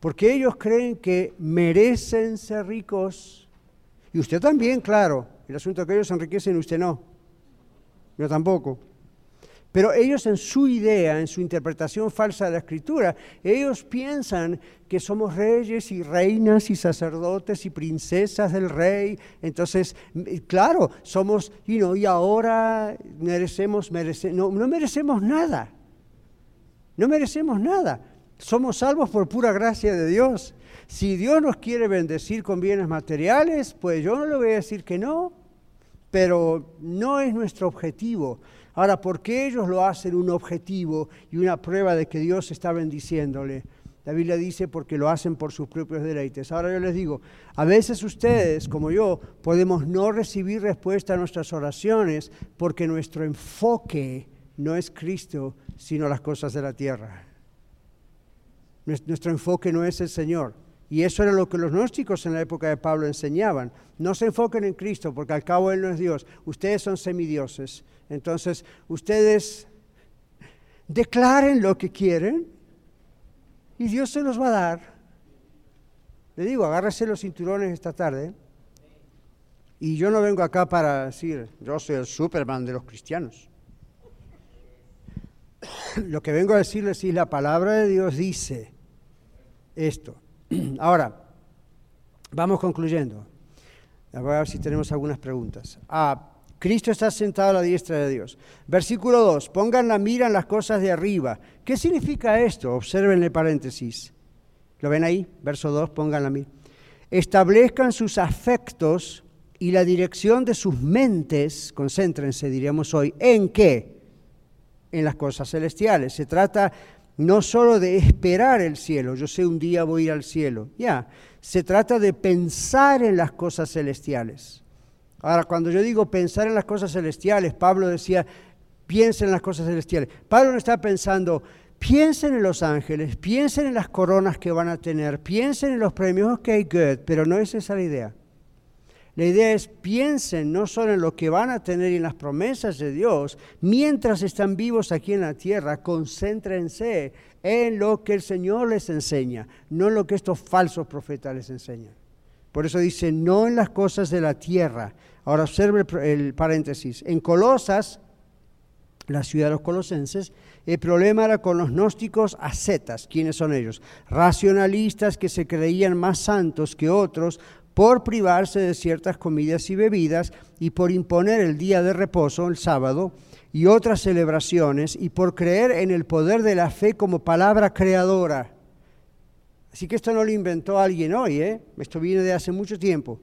porque ellos creen que merecen ser ricos. Y usted también, claro. El asunto es que ellos enriquecen y usted no. Yo tampoco. Pero ellos en su idea, en su interpretación falsa de la escritura, ellos piensan que somos reyes y reinas y sacerdotes y princesas del rey. Entonces, claro, somos, y ahora merecemos, no, no merecemos nada. No merecemos nada. Somos salvos por pura gracia de Dios. Si Dios nos quiere bendecir con bienes materiales, pues yo no le voy a decir que no, pero no es nuestro objetivo. Ahora, ¿por qué ellos lo hacen un objetivo y una prueba de que Dios está bendiciéndole? La Biblia dice porque lo hacen por sus propios deleites. Ahora yo les digo, a veces ustedes, como yo, podemos no recibir respuesta a nuestras oraciones porque nuestro enfoque no es Cristo, sino las cosas de la tierra. Nuestro enfoque no es el Señor. Y eso era lo que los gnósticos en la época de Pablo enseñaban. No se enfoquen en Cristo, porque al cabo Él no es Dios. Ustedes son semidioses. Entonces, ustedes declaren lo que quieren y Dios se los va a dar. Le digo, agárrese los cinturones esta tarde. Y yo no vengo acá para decir, yo soy el Superman de los cristianos. Lo que vengo a decirles es, la palabra de Dios dice, esto. Ahora, vamos concluyendo. A ver si tenemos algunas preguntas. Ah, Cristo está sentado a la diestra de Dios. Versículo 2. Pongan la mira en las cosas de arriba. ¿Qué significa esto? Observen el paréntesis. ¿Lo ven ahí? Verso 2. Pongan la mira. Establezcan sus afectos y la dirección de sus mentes, concéntrense, diríamos hoy, ¿en qué? En las cosas celestiales. Se trata no solo de esperar el cielo, yo sé un día voy a ir al cielo, ya, se trata de pensar en las cosas celestiales. Ahora, cuando yo digo pensar en las cosas celestiales, Pablo decía, piensen en las cosas celestiales. Pablo no está pensando, piensen en los ángeles, piensen en las coronas que van a tener, piensen en los premios, ok, good, pero no es esa la idea. La idea es piensen no solo en lo que van a tener y en las promesas de Dios, mientras están vivos aquí en la tierra, concéntrense en lo que el Señor les enseña, no en lo que estos falsos profetas les enseñan. Por eso dice, no en las cosas de la tierra. Ahora observe el paréntesis. En Colosas, la ciudad de los colosenses, el problema era con los gnósticos ascetas. ¿Quiénes son ellos? Racionalistas que se creían más santos que otros por privarse de ciertas comidas y bebidas y por imponer el día de reposo, el sábado, y otras celebraciones, y por creer en el poder de la fe como palabra creadora. Así que esto no lo inventó alguien hoy, ¿eh? esto viene de hace mucho tiempo.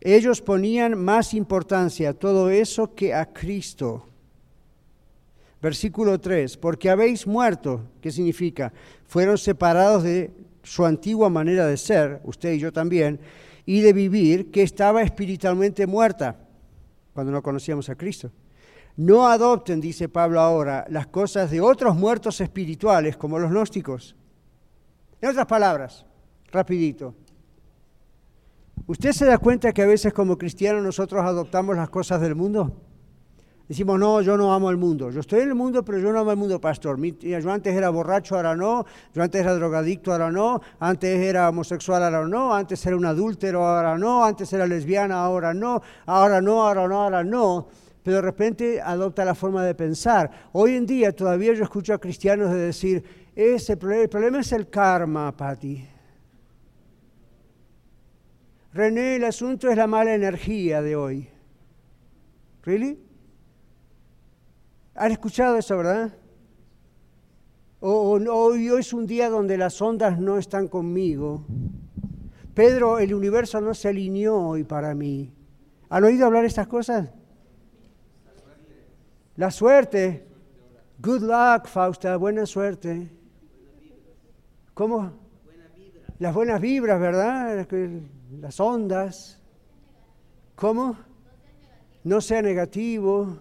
Ellos ponían más importancia a todo eso que a Cristo. Versículo 3, porque habéis muerto, ¿qué significa? Fueron separados de su antigua manera de ser, usted y yo también, y de vivir que estaba espiritualmente muerta cuando no conocíamos a Cristo. No adopten, dice Pablo ahora, las cosas de otros muertos espirituales como los gnósticos. En otras palabras, rapidito. ¿Usted se da cuenta que a veces como cristianos nosotros adoptamos las cosas del mundo? Decimos, no, yo no amo el mundo. Yo estoy en el mundo, pero yo no amo el mundo, pastor. Yo antes era borracho, ahora no. Yo antes era drogadicto, ahora no. Antes era homosexual, ahora no. Antes era un adúltero, ahora no. Antes era lesbiana, ahora no. Ahora no, ahora no, ahora no. Pero de repente adopta la forma de pensar. Hoy en día todavía yo escucho a cristianos de decir, ese, el problema es el karma, Patti. René, el asunto es la mala energía de hoy. ¿Really? ¿Han escuchado eso, verdad? O, hoy es un día donde las ondas no están conmigo. Pedro, el universo no se alineó hoy para mí. ¿Han oído hablar estas cosas? La suerte. Good luck, Fausta, buena suerte. ¿Cómo? Las buenas vibras, ¿verdad? Las ondas. ¿Cómo? No sea negativo.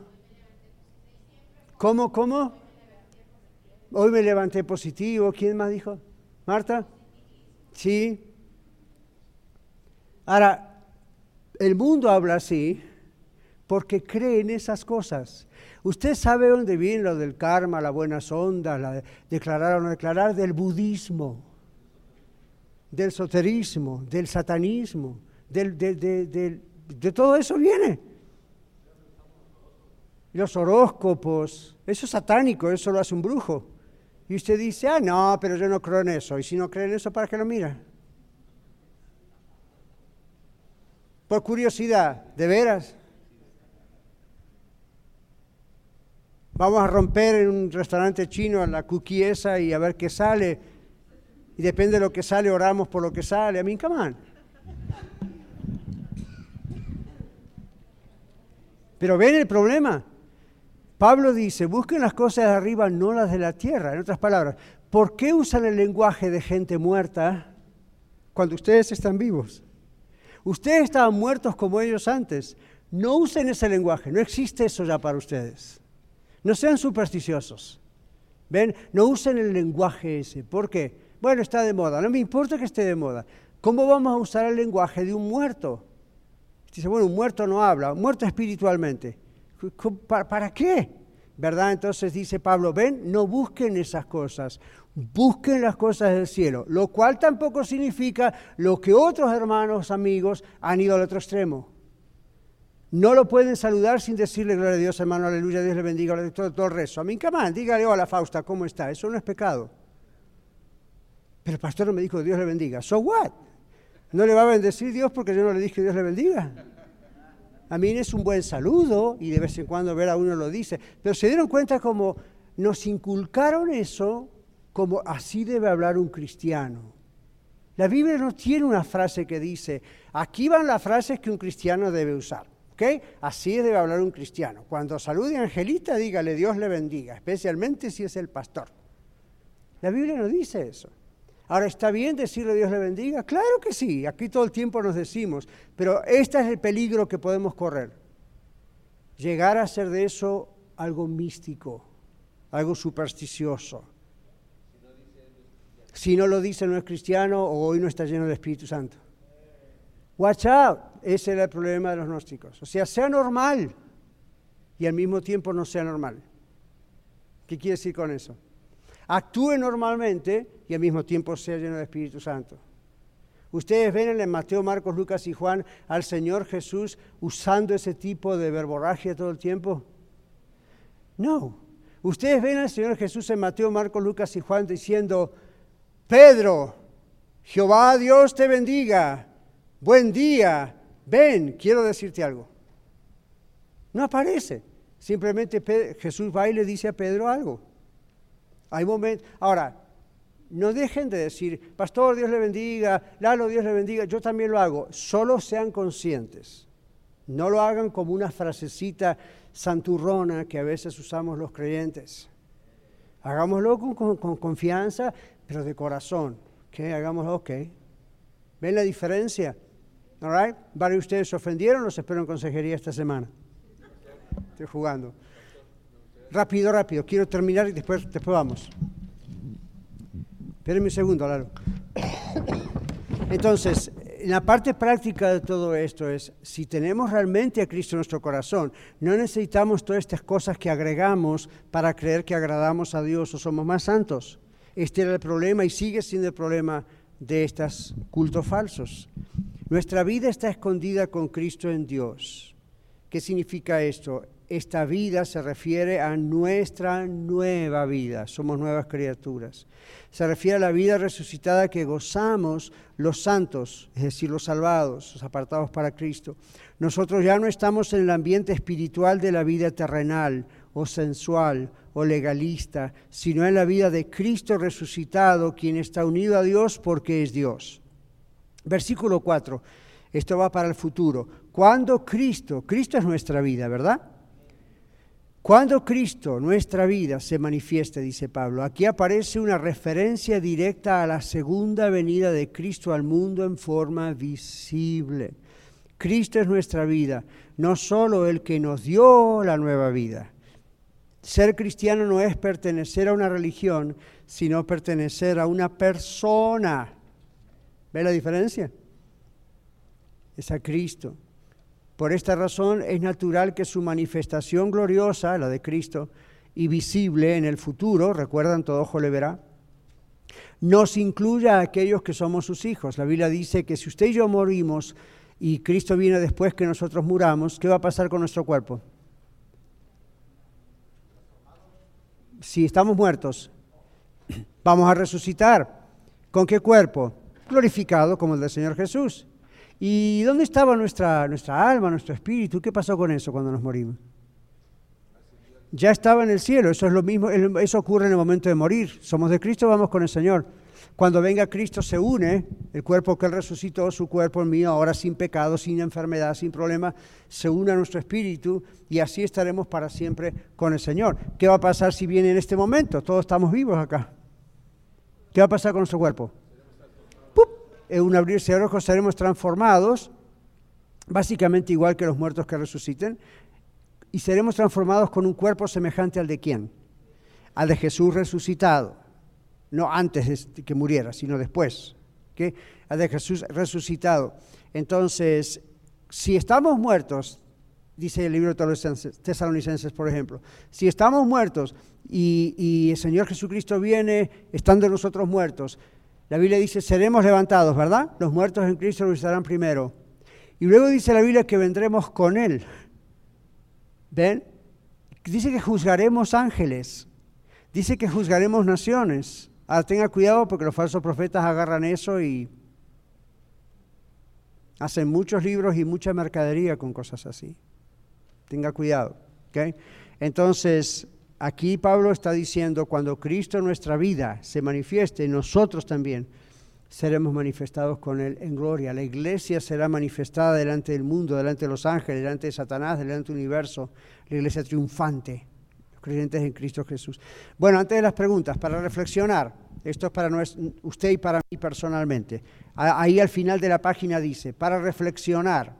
¿Cómo, cómo? Hoy me levanté positivo. ¿Quién más dijo? ¿Marta? Sí. Ahora, el mundo habla así porque cree en esas cosas. Usted sabe dónde viene lo del karma, la buena sonda, la de declarar o no declarar, del budismo, del esoterismo, del satanismo, del, de todo eso viene los horóscopos, eso es satánico, eso lo hace un brujo. Y usted dice, ah, no, pero yo no creo en eso. Y si no cree en eso, ¿para qué lo mira? Por curiosidad, ¿de veras? Vamos a romper en un restaurante chino la cookie esa y a ver qué sale. Y depende de lo que sale, oramos por lo que sale. A mí, come on. Pero ven el problema. Pablo dice, busquen las cosas de arriba, no las de la tierra. En otras palabras, ¿por qué usan el lenguaje de gente muerta cuando ustedes están vivos? Ustedes estaban muertos como ellos antes. No usen ese lenguaje, no existe eso ya para ustedes. No sean supersticiosos. ¿Ven? No usen el lenguaje ese. ¿Por qué? Bueno, está de moda. No me importa que esté de moda. ¿Cómo vamos a usar el lenguaje de un muerto? Dice, bueno, un muerto no habla, muerto espiritualmente. ¿Para qué? ¿Verdad? Entonces dice Pablo, ven, no busquen esas cosas, busquen las cosas del cielo, lo cual tampoco significa lo que otros hermanos, amigos han ido al otro extremo. No lo pueden saludar sin decirle gloria a Dios, hermano, aleluya, Dios le bendiga, todo, todo el resto. A mí, camán, dígale hola Fausta, ¿cómo está? Eso no es pecado. Pero el pastor me dijo Dios le bendiga. ¿So what? ¿No le va a bendecir Dios porque yo no le dije Dios le bendiga? A mí es un buen saludo y de vez en cuando ver a uno lo dice, pero se dieron cuenta como nos inculcaron eso como así debe hablar un cristiano. La Biblia no tiene una frase que dice, aquí van las frases que un cristiano debe usar. Así debe hablar un cristiano. Cuando salude a Angelita, dígale Dios le bendiga, especialmente si es el pastor. La Biblia no dice eso. Ahora, ¿está bien decirle Dios le bendiga? Claro que sí, aquí todo el tiempo nos decimos, pero este es el peligro que podemos correr. Llegar a hacer de eso algo místico, algo supersticioso. Si no lo dice no es cristiano o hoy no está lleno del Espíritu Santo. Watch out. ese era el problema de los gnósticos. O sea, sea normal y al mismo tiempo no sea normal. ¿Qué quiere decir con eso? Actúe normalmente y al mismo tiempo sea lleno del Espíritu Santo. Ustedes ven en Mateo, Marcos, Lucas y Juan al Señor Jesús usando ese tipo de verborragia todo el tiempo. No. Ustedes ven al Señor Jesús en Mateo, Marcos, Lucas y Juan diciendo, Pedro, Jehová Dios te bendiga, buen día, ven, quiero decirte algo. No aparece. Simplemente Jesús va y le dice a Pedro algo. Hay momentos. Ahora, no dejen de decir, Pastor, Dios le bendiga, Lalo, Dios le bendiga, yo también lo hago. Solo sean conscientes. No lo hagan como una frasecita santurrona que a veces usamos los creyentes. Hagámoslo con, confianza, pero de corazón. ¿Qué? Hagámoslo, ok. ¿Ven la diferencia? All? ¿Varios de ustedes se ofendieron? Los espero en consejería esta semana. Estoy jugando. Rápido, rápido. Quiero terminar y después, después vamos. Espérenme un segundo, Lalo. Entonces, la parte práctica de todo esto es, si tenemos realmente a Cristo en nuestro corazón, no necesitamos todas estas cosas que agregamos para creer que agradamos a Dios o somos más santos. Este era el problema y sigue siendo el problema de estos cultos falsos. Nuestra vida está escondida con Cristo en Dios. ¿Qué significa esto? Esta vida se refiere a nuestra nueva vida, somos nuevas criaturas. Se refiere a la vida resucitada que gozamos los santos, es decir, los salvados, los apartados para Cristo. Nosotros ya no estamos en el ambiente espiritual de la vida terrenal o sensual o legalista, sino en la vida de Cristo resucitado, quien está unido a Dios porque es Dios. Versículo 4. Esto va para el futuro. Cuando Cristo, Cristo es nuestra vida, ¿verdad? Cuando Cristo, nuestra vida, se manifiesta, dice Pablo, aquí aparece una referencia directa a la segunda venida de Cristo al mundo en forma visible. Cristo es nuestra vida, no solo el que nos dio la nueva vida. Ser cristiano no es pertenecer a una religión, sino pertenecer a una persona. ¿Ve la diferencia? Es a Cristo. Por esta razón es natural que su manifestación gloriosa, la de Cristo, y visible en el futuro, recuerdan, todo ojo le verá, nos incluya a aquellos que somos sus hijos. La Biblia dice que si usted y yo morimos y Cristo viene después que nosotros muramos, ¿qué va a pasar con nuestro cuerpo? Si estamos muertos, vamos a resucitar. ¿Con qué cuerpo? Glorificado como el del Señor Jesús. ¿Y dónde estaba nuestra, nuestra alma, nuestro espíritu? ¿Qué pasó con eso cuando nos morimos? Ya estaba en el cielo, eso es lo mismo, eso ocurre en el momento de morir. Somos de Cristo, vamos con el Señor. Cuando venga Cristo se une, el cuerpo que Él resucitó, su cuerpo mío, ahora sin pecado, sin enfermedad, sin problema, se une a nuestro espíritu y así estaremos para siempre con el Señor. ¿Qué va a pasar si viene en este momento? Todos estamos vivos acá. ¿Qué va a pasar con nuestro cuerpo? En un abrirse de ojos seremos transformados, básicamente igual que los muertos que resuciten, y seremos transformados con un cuerpo semejante al de quién? Al de Jesús resucitado. No antes de que muriera, sino después. ¿okay? Al de Jesús resucitado. Entonces, si estamos muertos, dice el libro de Tesalonicenses, por ejemplo, si estamos muertos y, y el Señor Jesucristo viene estando nosotros muertos, la Biblia dice, seremos levantados, ¿verdad? Los muertos en Cristo estarán primero. Y luego dice la Biblia que vendremos con Él. ¿Ven? Dice que juzgaremos ángeles. Dice que juzgaremos naciones. Ahora tenga cuidado porque los falsos profetas agarran eso y hacen muchos libros y mucha mercadería con cosas así. Tenga cuidado. Entonces, Aquí Pablo está diciendo, cuando Cristo en nuestra vida se manifieste, nosotros también seremos manifestados con Él en gloria. La iglesia será manifestada delante del mundo, delante de los ángeles, delante de Satanás, delante del universo. La iglesia triunfante, los creyentes en Cristo Jesús. Bueno, antes de las preguntas, para reflexionar, esto es para usted y para mí personalmente. Ahí al final de la página dice, para reflexionar,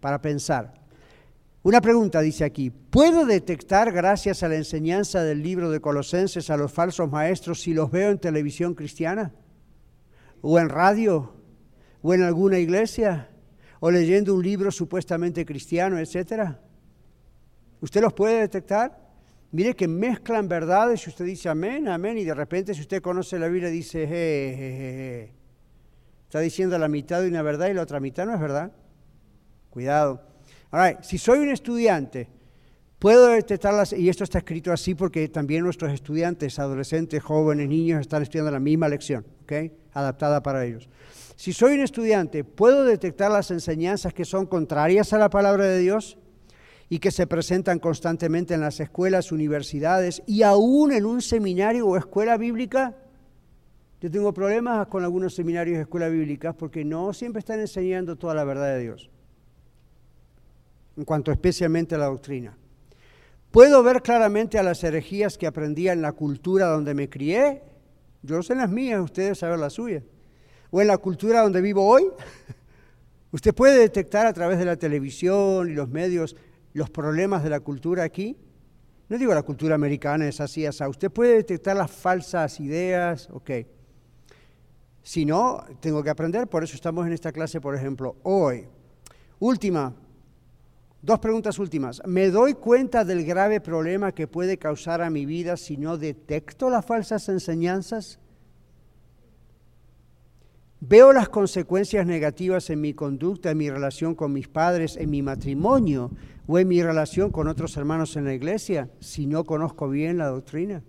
para pensar. Una pregunta dice aquí, ¿puedo detectar gracias a la enseñanza del libro de Colosenses a los falsos maestros si los veo en televisión cristiana? ¿O en radio? ¿O en alguna iglesia? o leyendo un libro supuestamente cristiano, etcétera? ¿Usted los puede detectar? Mire que mezclan verdades y usted dice amén, amén, y de repente si usted conoce la Biblia dice, je, está diciendo la mitad de una verdad y la otra mitad no es verdad. Cuidado. Ahora, si soy un estudiante, puedo detectarlas, y esto está escrito así porque también nuestros estudiantes, adolescentes, jóvenes, niños están estudiando la misma lección, ¿ok? Adaptada para ellos. Si soy un estudiante, ¿puedo detectar las enseñanzas que son contrarias a la palabra de Dios? y que se presentan constantemente en las escuelas, universidades y aún en un seminario o escuela bíblica. Yo tengo problemas con algunos seminarios y escuelas bíblicas porque no siempre están enseñando toda la verdad de Dios, en cuanto especialmente a la doctrina. Puedo ver claramente a las herejías que aprendía en la cultura donde me crié. Yo sé las mías, ustedes saben las suyas. O en la cultura donde vivo hoy. Usted puede detectar a través de la televisión y los medios los problemas de la cultura aquí? No digo la cultura americana es así, así. Usted puede detectar las falsas ideas, ok. Si no, tengo que aprender, por eso estamos en esta clase, por ejemplo, hoy. Última, dos preguntas últimas. ¿Me doy cuenta del grave problema que puede causar a mi vida si no detecto las falsas enseñanzas? Veo las consecuencias negativas en mi conducta, en mi relación con mis padres, en mi matrimonio o en mi relación con otros hermanos en la iglesia si no conozco bien la doctrina.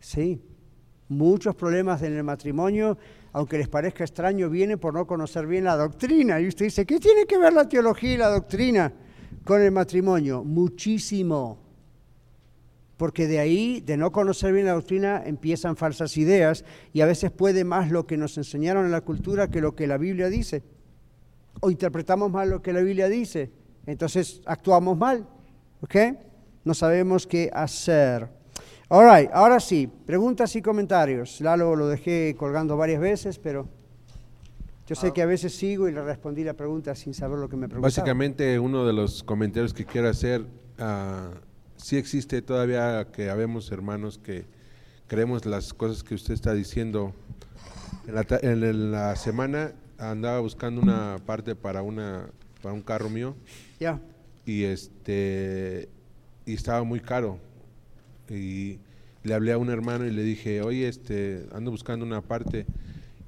Sí, muchos problemas en el matrimonio, aunque les parezca extraño, vienen por no conocer bien la doctrina. Y usted dice, ¿qué tiene que ver la teología y la doctrina con el matrimonio? Muchísimo porque de ahí, de no conocer bien la doctrina, empiezan falsas ideas y a veces puede más lo que nos enseñaron en la cultura que lo que la Biblia dice. O interpretamos mal lo que la Biblia dice, entonces actuamos mal, ¿ok? No sabemos qué hacer. All right, ahora sí, preguntas y comentarios. Lalo lo dejé colgando varias veces, pero yo sé que a veces sigo y le respondí la pregunta sin saber lo que me preguntaba. Básicamente, uno de los comentarios que quiero hacer uh, sí existe todavía que habemos hermanos que creemos las cosas que usted está diciendo. En la, semana andaba buscando una parte para una para un carro mío. Ya. Y este y estaba muy caro. Y le hablé a un hermano y le dije, "Oye, este ando buscando una parte."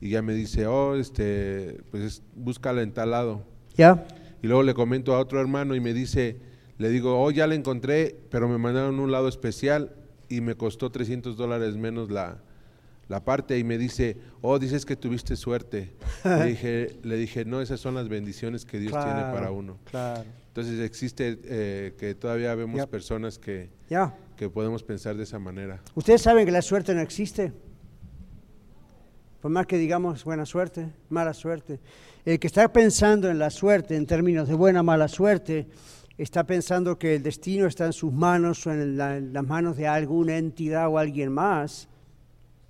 Y ya me dice, "Oh, este, pues búscala en tal lado." Ya. Y luego le comento a otro hermano y me dice, le digo, oh, ya la encontré, pero me mandaron un lado especial y me costó 300 dólares menos la, parte. Y me dice, oh, dices que tuviste suerte. le, dije, le dije, no, esas son las bendiciones que Dios tiene para uno. Claro. Entonces existe eh, que todavía vemos personas que, que podemos pensar de esa manera. Ustedes saben que la suerte no existe. Por más que digamos buena suerte, mala suerte. El que está pensando en la suerte en términos de buena o mala suerte, está pensando que el destino está en sus manos o en, las manos de alguna entidad o alguien más,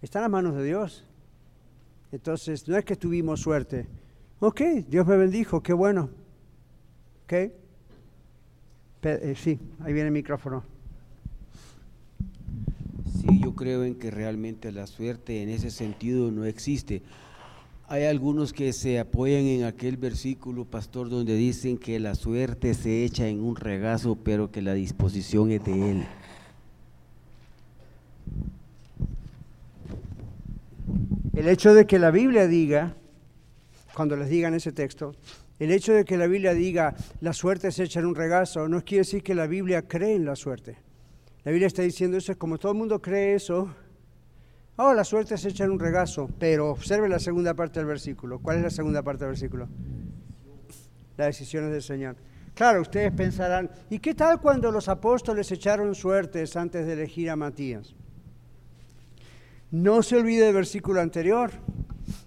está en las manos de Dios. Entonces, no es que tuvimos suerte. Ok, Dios me bendijo, qué bueno. Ok. Eh, sí, ahí viene el micrófono. Sí, yo creo en que realmente la suerte en ese sentido no existe. Hay algunos que se apoyan en aquel versículo, pastor, donde dicen que la suerte se echa en un regazo, pero que la disposición es de Él. El hecho de que la Biblia diga, cuando les digan ese texto, el hecho de que la Biblia diga la suerte se echa en un regazo, no quiere decir que la Biblia cree en la suerte. La Biblia está diciendo eso, como todo el mundo cree eso, Oh, la suerte se echa en un regazo, pero observe la segunda parte del versículo. ¿Cuál es la segunda parte del versículo? Las decisiones del Señor. Claro, ustedes pensarán, ¿y qué tal cuando los apóstoles echaron suertes antes de elegir a Matías? No se olvide del versículo anterior.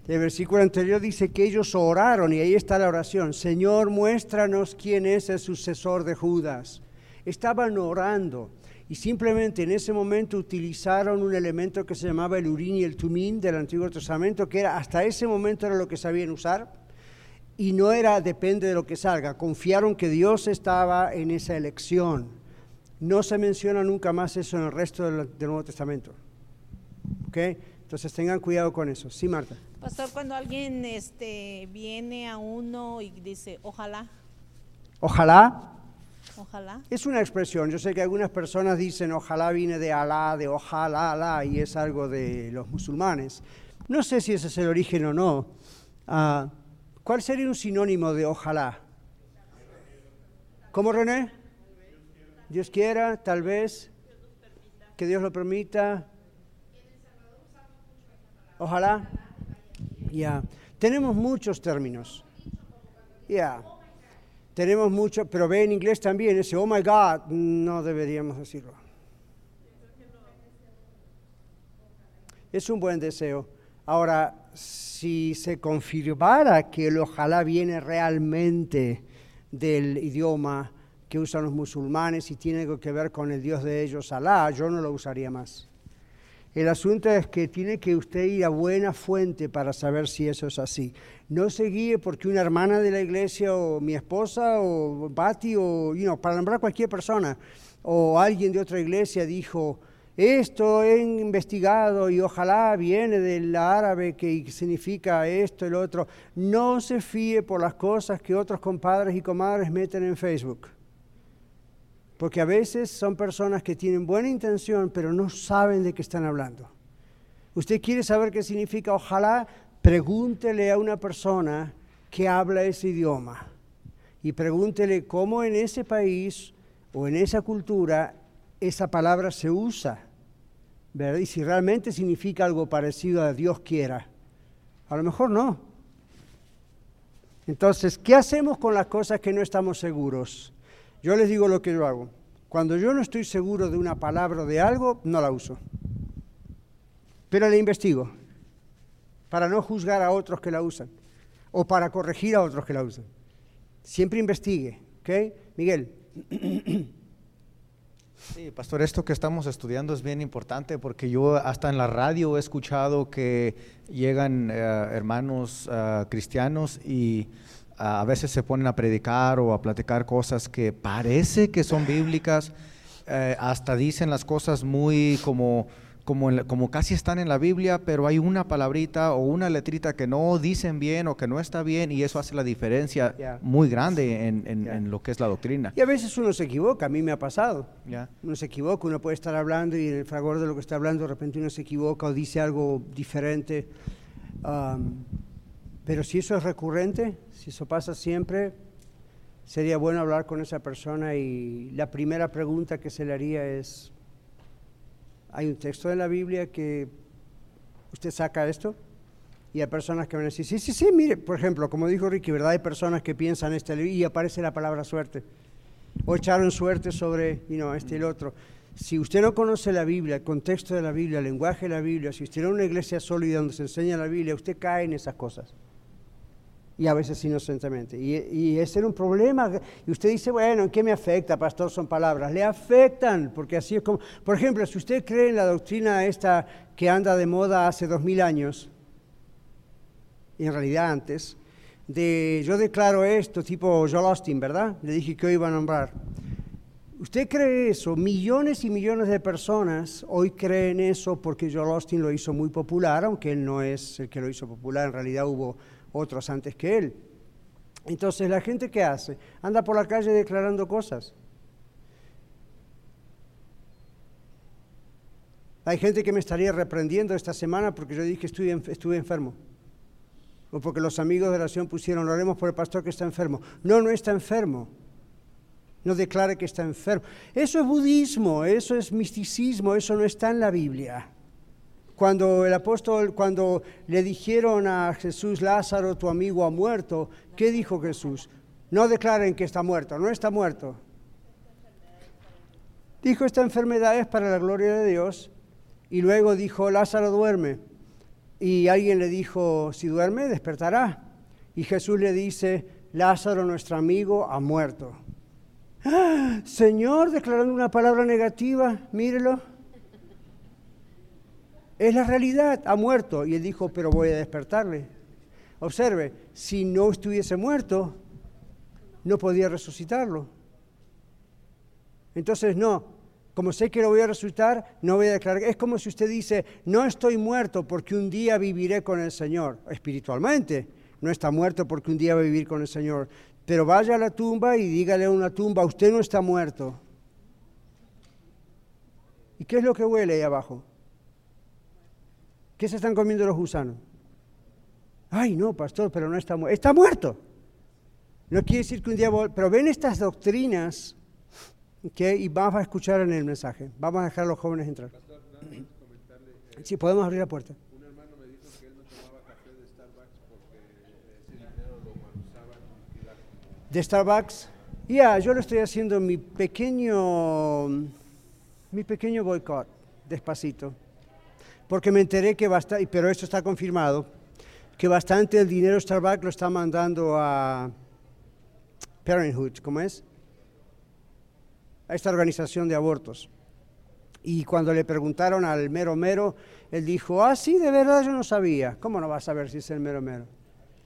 El versículo anterior dice que ellos oraron y ahí está la oración. Señor, muéstranos quién es el sucesor de Judas. Estaban orando y simplemente en ese momento utilizaron un elemento que se llamaba el urín y el tumín del Antiguo Testamento, que era hasta ese momento era lo que sabían usar y no era depende de lo que salga. Confiaron que Dios estaba en esa elección. No se menciona nunca más eso en el resto del, Nuevo Testamento. ¿Ok? Entonces tengan cuidado con eso. Sí, Marta. Pastor, cuando alguien este, viene a uno y dice, ojalá, Ojalá ojalá. es una expresión. Yo sé que algunas personas dicen ojalá viene de Alá, de ojalá, Alá, y es algo de los musulmanes. No sé si ese es el origen o no. Ah, ¿Cuál sería un sinónimo de ojalá? ¿Cómo, René? Dios quiera, tal vez. Que Dios lo permita. Ojalá. Ya. Tenemos muchos términos. Ya. Tenemos mucho, pero ve en inglés también ese oh my God, no deberíamos decirlo. Es un buen deseo. Ahora, si se confirmara que el ojalá viene realmente del idioma que usan los musulmanes y tiene que ver con el Dios de ellos, Alá, yo no lo usaría más. El asunto es que tiene que usted ir a buena fuente para saber si eso es así. No se guíe porque una hermana de la iglesia o mi esposa o Bati o, you know, para nombrar cualquier persona o alguien de otra iglesia dijo, esto he investigado y ojalá viene del árabe que significa esto, el otro. No se fíe por las cosas que otros compadres y comadres meten en Facebook. Porque a veces son personas que tienen buena intención, pero no saben de qué están hablando. Usted quiere saber qué significa ojalá, pregúntele a una persona que habla ese idioma y pregúntele cómo en ese país o en esa cultura esa palabra se usa, ¿verdad? Y si realmente significa algo parecido a Dios quiera. A lo mejor no. Entonces, ¿qué hacemos con las cosas que no estamos seguros? Yo les digo lo que yo hago. Cuando yo no estoy seguro de una palabra o de algo, no la uso. Pero la investigo para no juzgar a otros que la usan o para corregir a otros que la usan. Siempre investigue, ¿ok? Miguel. Sí, pastor, esto que estamos estudiando es bien importante porque yo hasta en la radio he escuchado que llegan eh, hermanos eh, cristianos y a veces se ponen a predicar o a platicar cosas que parece que son bíblicas, eh, hasta dicen las cosas muy como como, la- como casi están en la Biblia, pero hay una palabrita o una letrita que no dicen bien o que no está bien y eso hace la diferencia Ya. muy grande en, en- Ya. en lo que es la doctrina. Y a veces uno se equivoca, a mí me ha pasado. Ya. Uno se equivoca, uno puede estar hablando y en el fragor de lo que está hablando de repente uno se equivoca o dice algo diferente. Am, pero si eso es recurrente, si eso pasa siempre, sería bueno hablar con esa persona y la primera pregunta que se le haría es, ¿hay un texto de la Biblia que usted saca esto? Y hay personas que van a decir, sí, sí, sí, mire, por ejemplo, como dijo Ricky, ¿verdad? Hay personas que piensan este y aparece la palabra suerte o echaron suerte sobre you know, este y el otro. Si usted no conoce la Biblia, el contexto de la Biblia, el lenguaje de la Biblia, si usted no una iglesia sólida donde se enseña la Biblia, usted cae en esas cosas. Y a veces inocentemente. Y, y ese era un problema. Y usted dice, bueno, ¿en qué me afecta, pastor? Son palabras. Le afectan, porque así es como... Por ejemplo, si usted cree en la doctrina esta que anda de moda hace dos mil años, en realidad antes, de yo declaro esto, tipo Joel Austin, ¿verdad? Le dije que hoy iba a nombrar. ¿Usted cree eso? Millones y millones de personas hoy creen eso porque Joel Austin lo hizo muy popular, aunque él no es el que lo hizo popular, en realidad hubo otros antes que él. Entonces, ¿la gente qué hace? Anda por la calle declarando cosas. Hay gente que me estaría reprendiendo esta semana porque yo dije estuve, estuve enfermo. O porque los amigos de oración pusieron, lo haremos por el pastor que está enfermo. No, no está enfermo. No declare que está enfermo. Eso es budismo, eso es misticismo, eso no está en la Biblia. Cuando el apóstol, cuando le dijeron a Jesús, Lázaro, tu amigo ha muerto, ¿qué dijo Jesús? No declaren que está muerto, no está muerto. Dijo, esta enfermedad es para la gloria de Dios. Y luego dijo, Lázaro duerme. Y alguien le dijo, si duerme, despertará. Y Jesús le dice, Lázaro, nuestro amigo, ha muerto. ¡Ah! Señor, declarando una palabra negativa, mírelo. Es la realidad, ha muerto. Y él dijo, pero voy a despertarle. Observe, si no estuviese muerto, no podía resucitarlo. Entonces, no, Como sé que lo voy a resucitar, no voy a declarar. Es como si usted dice, no estoy muerto porque un día viviré con el Señor, espiritualmente. No está muerto porque un día va a vivir con el Señor. Pero vaya a la tumba y dígale a una tumba, usted no está muerto. ¿Y qué es lo que huele ahí abajo? ¿Qué se están comiendo los gusanos? Ay, no, pastor, pero no está muerto. Está muerto. No quiere decir que un día... Pero ven estas doctrinas que y vamos a escuchar en el mensaje. Vamos a dejar a los jóvenes entrar. Sí, podemos abrir la puerta. Un hermano me dijo que él no tomaba café de Starbucks porque ese dinero lo usaba ¿De Starbucks? Ya, yo lo estoy haciendo mi pequeño, mi pequeño boicot, despacito. Porque me enteré que bastante, pero esto está confirmado, que bastante el dinero Starbucks lo está mandando a Parenthood, ¿cómo es? A esta organización de abortos. Y cuando le preguntaron al mero mero, él dijo, ah, sí, de verdad yo no sabía. ¿Cómo no vas a saber si es el mero mero?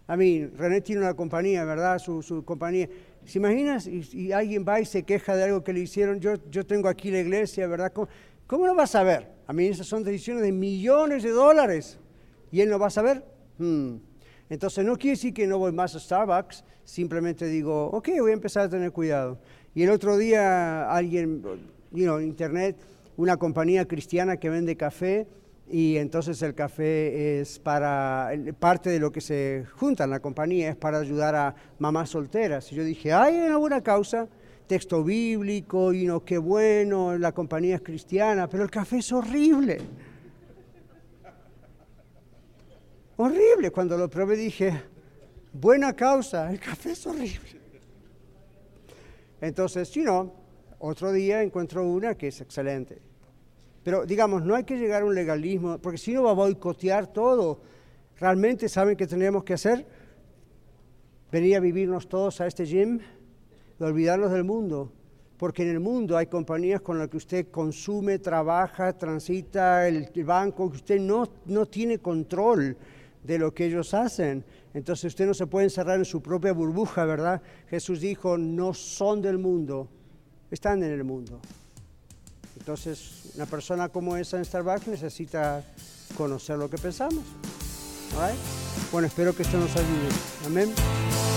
A mí, René tiene una compañía, ¿verdad? Su, compañía. ¿Se imaginas? Y, alguien va y se queja de algo que le hicieron. Yo, yo tengo aquí la iglesia, ¿verdad? ¿Cómo, ¿Cómo no vas a saber? A mí esas son decisiones de millones de dólares. ¿Y él no va a saber? Hmm. Entonces no quiere decir que no voy más a Starbucks, simplemente digo, ok, voy a empezar a tener cuidado. Y el otro día alguien, you internet, una compañía cristiana que vende café y entonces el café es para, parte de lo que se junta en la compañía es para ayudar a mamás solteras. Y yo dije, hay una buena causa, texto bíblico, y no, qué bueno, la compañía es cristiana, pero el café es horrible. Horrible. Cuando lo probé dije, buena causa, el café es horrible. Entonces, si no, otro día encuentro una que es excelente. Pero digamos, no hay que llegar a un legalismo, porque si no va a boicotear todo. ¿Realmente saben qué tenemos que hacer? Venir a vivirnos todos a este gym, de olvidarnos del mundo, porque en el mundo hay compañías con las que usted consume, trabaja, transita el, banco, que usted no, no tiene control de lo que ellos hacen. Entonces usted no se puede encerrar en su propia burbuja, ¿verdad? Jesús dijo, no son del mundo, están en el mundo. Entonces, una persona como esa en Starbucks necesita conocer lo que pensamos. Bueno, espero que esto nos ayude. Amén.